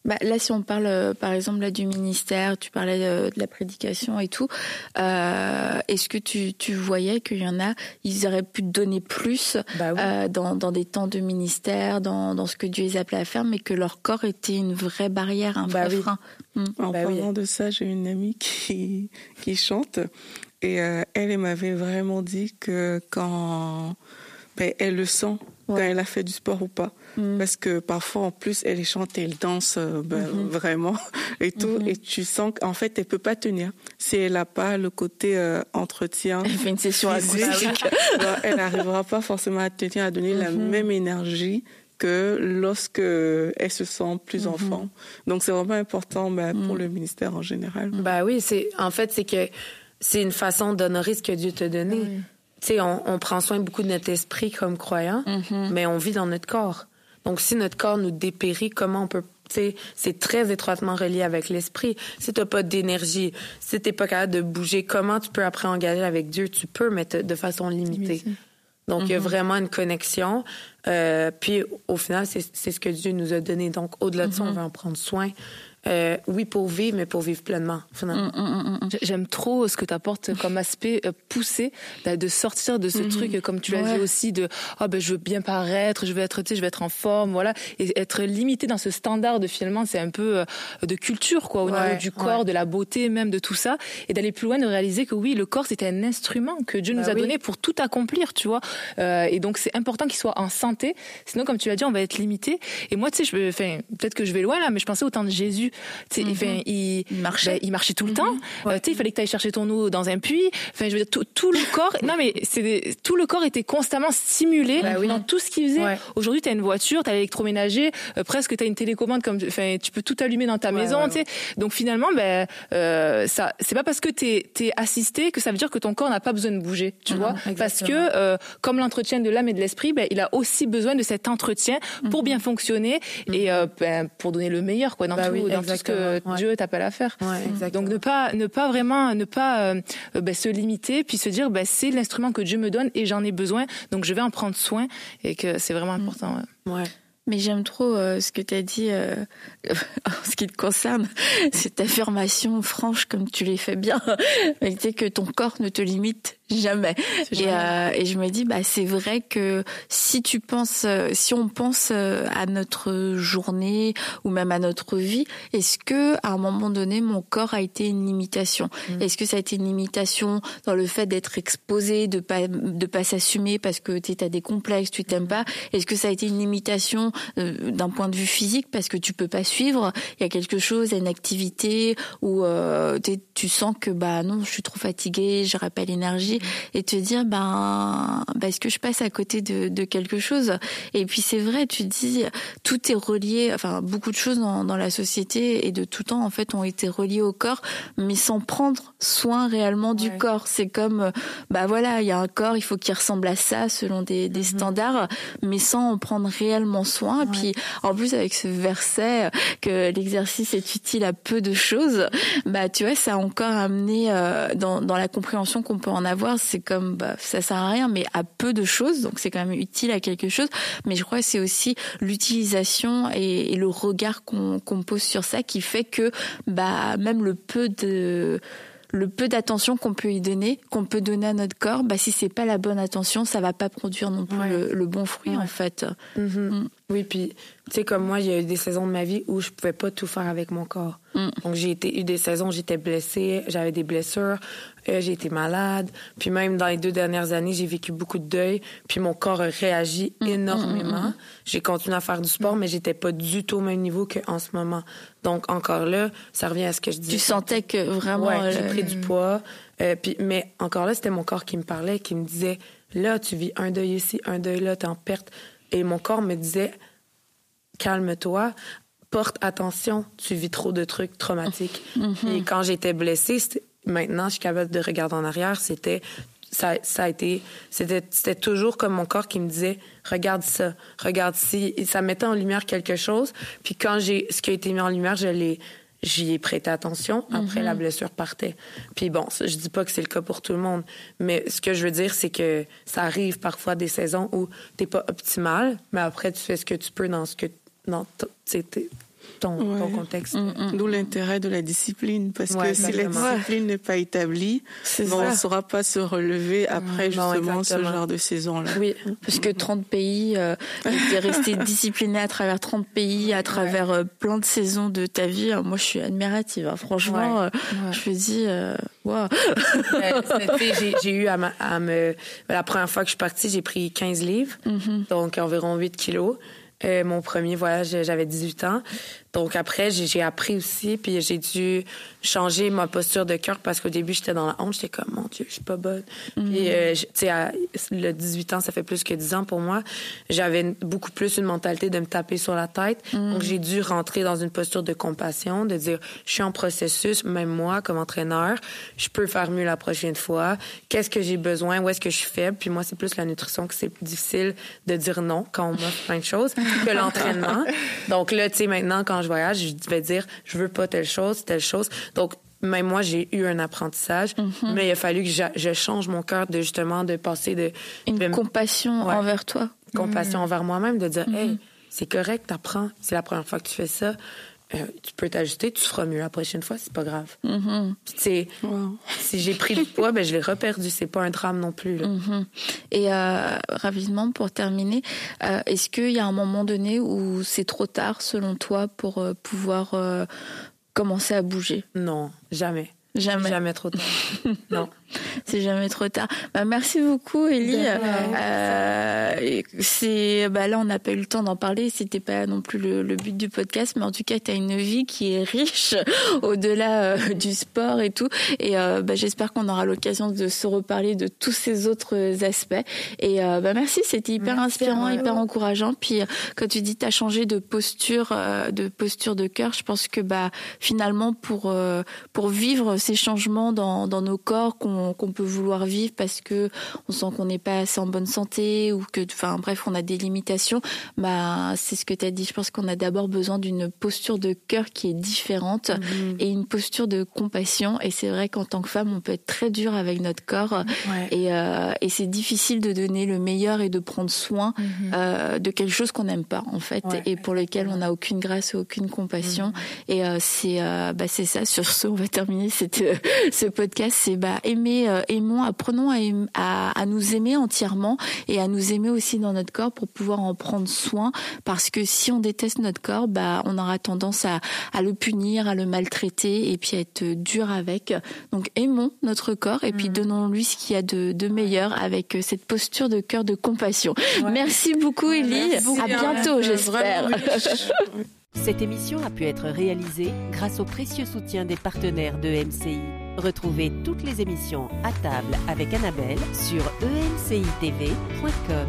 C: Bah, là, si on parle, euh, par exemple, là, du ministère, tu parlais euh, de, la prédication et tout, euh, est-ce que tu, tu voyais qu'il y en a, ils auraient pu donner plus bah euh, dans, dans des temps de ministère, dans, dans ce que Dieu les appelait à faire, mais que leur corps était une vraie barrière, un bah vrai frein.
E: Hmm. En bah parlant de ça, j'ai une amie qui, qui chante et elle, elle m'avait vraiment dit que quand ben, elle le sent quand elle a fait du sport ou pas. Mm. Parce que parfois, en plus, elle chante, elle danse euh, ben, mm-hmm. vraiment et tout. Mm-hmm. Et tu sens qu'en fait, elle peut pas tenir. Si elle n'a pas le côté euh, entretien.
C: Elle fait une session acoustique.
E: elle n'arrivera pas forcément à tenir, à donner la mm-hmm. même énergie que lorsque elle se sent plus enfant. Donc, c'est vraiment important ben, pour mm. le ministère en général.
B: Bah oui, c'est en fait, c'est que c'est une façon d'honorer ce que Dieu t'a donné. Tu sais, on, on, prend soin beaucoup de notre esprit comme croyant, mais on vit dans notre corps. Donc, si notre corps nous dépérit, comment on peut c'est très étroitement relié avec l'esprit. Si tu n'as pas d'énergie, si tu n'es pas capable de bouger, comment tu peux après engager avec Dieu? Tu peux, mais de façon limitée. Donc, il y a mm-hmm. vraiment une connexion. Euh, puis, au final, c'est ce que Dieu nous a donné. Donc, au-delà de ça, on mm-hmm. va en prendre soin. Euh, oui, pour vivre, mais pour vivre pleinement, finalement. Mm,
D: mm, mm, J'aime trop ce que tu apportes comme aspect euh, poussé, bah, de sortir de ce mm-hmm. truc, comme tu l'as dit aussi, de oh, ben, je veux bien paraître, je veux être, tu sais, je veux être en forme, voilà. Et être limité dans ce standard de finalement, c'est un peu euh, de culture, quoi, au niveau du corps, de la beauté, même de tout ça. Et d'aller plus loin, de réaliser que oui, le corps, c'est un instrument que Dieu nous bah a donné pour tout accomplir, tu vois. Euh, et donc, c'est important qu'il soit en santé. Sinon, comme tu l'as dit, on va être limité. Et moi, tu sais, je enfin, peut-être que je vais loin là, mais je pensais au temps de Jésus. Mhm. il, marchait, ben, il marchait tout le mhm. temps. Euh, il fallait que tu ailles chercher ton eau dans un puits. Enfin, je veux dire, tout, tout le corps. non, mais c'est tout le corps était constamment stimulé bah dans tout ce qu'il faisait. Aujourd'hui, tu as une voiture, tu as l'électroménager, euh, presque tu as une télécommande comme, enfin, tu peux tout allumer dans ta maison. tu sais. Donc finalement, ben, euh, ça, c'est pas parce que tu es, assisté que ça veut dire que ton corps n'a pas besoin de bouger, tu vois. Parce que euh, comme l'entretien de l'âme et de l'esprit, ben, il a aussi besoin de cet entretien pour mhm. bien fonctionner et ben, pour donner le meilleur, quoi, dans bah tout, dans tout ce que Dieu t'appelle à faire. Donc ne pas ne pas vraiment ne pas euh, bah, se limiter, puis se dire bah, c'est l'instrument que Dieu me donne et j'en ai besoin, donc je vais en prendre soin et que c'est vraiment mm. important.
C: Ouais. Mais j'aime trop euh, ce que tu as dit euh, en ce qui te concerne, cette affirmation franche comme tu l'as fait bien, mais que ton corps ne te limite jamais. Et, euh, et, je me dis, bah c'est vrai que si tu penses, euh, si on pense euh, à notre journée ou même à notre vie, est-ce que à un moment donné mon corps a été une limitation? Mm. Est-ce que ça a été une limitation dans le fait d'être exposé, de pas de pas s'assumer parce que tu as des complexes, tu t'aimes pas? Est-ce que ça a été une limitation d'un point de vue physique parce que tu peux pas suivre? Il y a quelque chose, une activité où tu sens que bah non, je suis trop fatiguée, j'aurais pas l'énergie et te dire ben, ben est-ce que je passe à côté de, de quelque chose? Et puis c'est vrai, tu dis tout est relié, enfin beaucoup de choses dans, dans, la société et de tout temps en fait ont été reliées au corps, mais sans prendre soin réellement du corps. C'est comme bah voilà, il y a un corps, il faut qu'il ressemble à ça selon des, des mhm. standards, mais sans en prendre réellement soin. Et puis en plus avec ce verset que l'exercice est utile à peu de choses, bah tu vois ça a encore amené euh, dans, dans la compréhension qu'on peut en avoir c'est comme bah, ça sert à rien, mais à peu de choses, donc c'est quand même utile à quelque chose. Mais je crois que c'est aussi l'utilisation et, le regard qu'on pose sur ça qui fait que bah même le peu de le peu d'attention qu'on peut y donner, qu'on peut donner à notre corps, bah si c'est pas la bonne attention, ça va pas produire non plus le, bon fruit en fait.
B: Mm-hmm. Mm. Oui, puis tu sais comme moi, il y a eu des saisons de ma vie où je pouvais pas tout faire avec mon corps. Mm. Donc j'ai eu des saisons où j'étais blessée, j'avais des blessures, euh, j'ai été malade, puis même dans les deux dernières années, j'ai vécu beaucoup de deuil, puis mon corps a réagi mm. énormément. J'ai continué à faire du sport, mais j'étais pas du tout au même niveau qu'en ce moment. Donc encore là, ça revient à ce que je disais.
C: Tu sentais que vraiment
B: ouais, j'ai pris du poids, euh, puis mais encore là, c'était mon corps qui me parlait, qui me disait là, tu vis un deuil ici, un deuil là, t'es en perte et mon corps me disait calme-toi, porte attention, tu vis trop de trucs traumatiques. Mm-hmm. Et quand j'étais blessée, maintenant je suis capable de regarder en arrière, c'était ça, ça, a été c'était c'était toujours comme mon corps qui me disait regarde ça regarde si ça mettait en lumière quelque chose. Puis quand j'ai ce qui a été mis en lumière je l'ai j'y ai prêté attention. Après la mm-hmm. blessure partait. Puis bon je dis pas que c'est le cas pour tout le monde. Mais ce que je veux dire c'est que ça arrive parfois des saisons où t'es pas optimal mais après tu fais ce que tu peux dans ce que dans ton, contexte. Mm,
E: mm. D'où l'intérêt de la discipline, parce que si la discipline n'est pas établie, on ne saura pas se relever après justement ce genre de saison-là.
C: Oui, parce que 30 pays, euh, rester discipliné à travers 30 pays, à travers euh, plein de saisons de ta vie, euh, moi je suis admirative. Hein. Franchement, euh, je me dis, waouh.
B: j'ai eu à, me... La première fois que je suis partie, j'ai pris 15 livres, mm-hmm. donc environ 8 kilos. Mon premier voyage, j'avais 18 ans. Donc après, j'ai appris aussi, puis j'ai dû changer ma posture de cœur parce qu'au début, j'étais dans la honte. J'étais comme, mon Dieu, je suis pas bonne. Mhm. Puis, euh, tu sais, le 18 ans, ça fait plus que 10 ans pour moi. J'avais beaucoup plus une mentalité de me taper sur la tête. Mhm. Donc, j'ai dû rentrer dans une posture de compassion, de dire, je suis en processus, même moi, comme entraîneur, je peux faire mieux la prochaine fois. Qu'est-ce que j'ai besoin? Où est-ce que je suis faible? Puis moi, c'est plus la nutrition que c'est difficile de dire non quand on m'offre plein de choses que l'entraînement. Donc là, tu sais, maintenant, quand je voyage, je vais dire, je veux pas telle chose, telle chose. Donc, même moi, j'ai eu un apprentissage, mhm. mais il a fallu que je, change mon cœur de justement de passer de
C: une compassion envers toi,
B: compassion envers moi-même, de dire, hey, mhm. c'est correct, t'apprends, c'est la première fois que tu fais ça. Euh, tu peux t'ajuster, tu feras mieux la prochaine fois, c'est pas grave. Mm si j'ai pris du poids, ben, je l'ai reperdu, c'est pas un drame non plus.
C: Mhm. Et euh, rapidement, pour terminer, euh, est-ce qu'il y a un moment donné où c'est trop tard, selon toi, pour pouvoir commencer à bouger?
B: Non, jamais.
C: Jamais.
B: Jamais trop tard. non.
C: C'est jamais trop tard. Bah, merci beaucoup, Ellie. Euh, c'est, bah, là, on n'a pas eu le temps d'en parler. C'était pas non plus le, but du podcast, mais en tout cas, tu as une vie qui est riche au-delà euh, du sport et tout. Et euh, bah, j'espère qu'on aura l'occasion de se reparler de tous ces autres aspects. Et bah, merci, c'était hyper inspirant, hyper encourageant. Puis, quand tu dis, tu as changé de posture, de posture de cœur, je pense que bah, finalement, pour, pour vivre ces changements dans, dans nos corps, qu'on peut vouloir vivre parce que on sent qu'on n'est pas assez en bonne santé ou que, enfin bref, on a des limitations. Bah c'est ce que tu as dit. Je pense qu'on a d'abord besoin d'une posture de cœur qui est différente mhm. et une posture de compassion. Et c'est vrai qu'en tant que femme, on peut être très dur avec notre corps et, euh, et c'est difficile de donner le meilleur et de prendre soin mhm. euh, de quelque chose qu'on n'aime pas en fait et pour lequel on n'a aucune grâce et aucune compassion. Mhm. Et euh, c'est bah c'est ça. Sur ce, on va terminer cette, ce podcast. C'est bah aimer euh, aimons, apprenons à, à, nous aimer entièrement et à nous aimer aussi dans notre corps pour pouvoir en prendre soin. Parce que si on déteste notre corps, bah, on aura tendance à, à le punir, à le maltraiter et puis à être dur avec. Donc aimons notre corps et puis mm. donnons-lui ce qu'il y a de, de, meilleur avec cette posture de cœur de compassion. Merci beaucoup, Elie. À bientôt, j'espère.
A: Cette émission a pu être réalisée grâce au précieux soutien des partenaires de MCI. Retrouvez toutes les émissions à table avec Annabelle sur emcitv.com.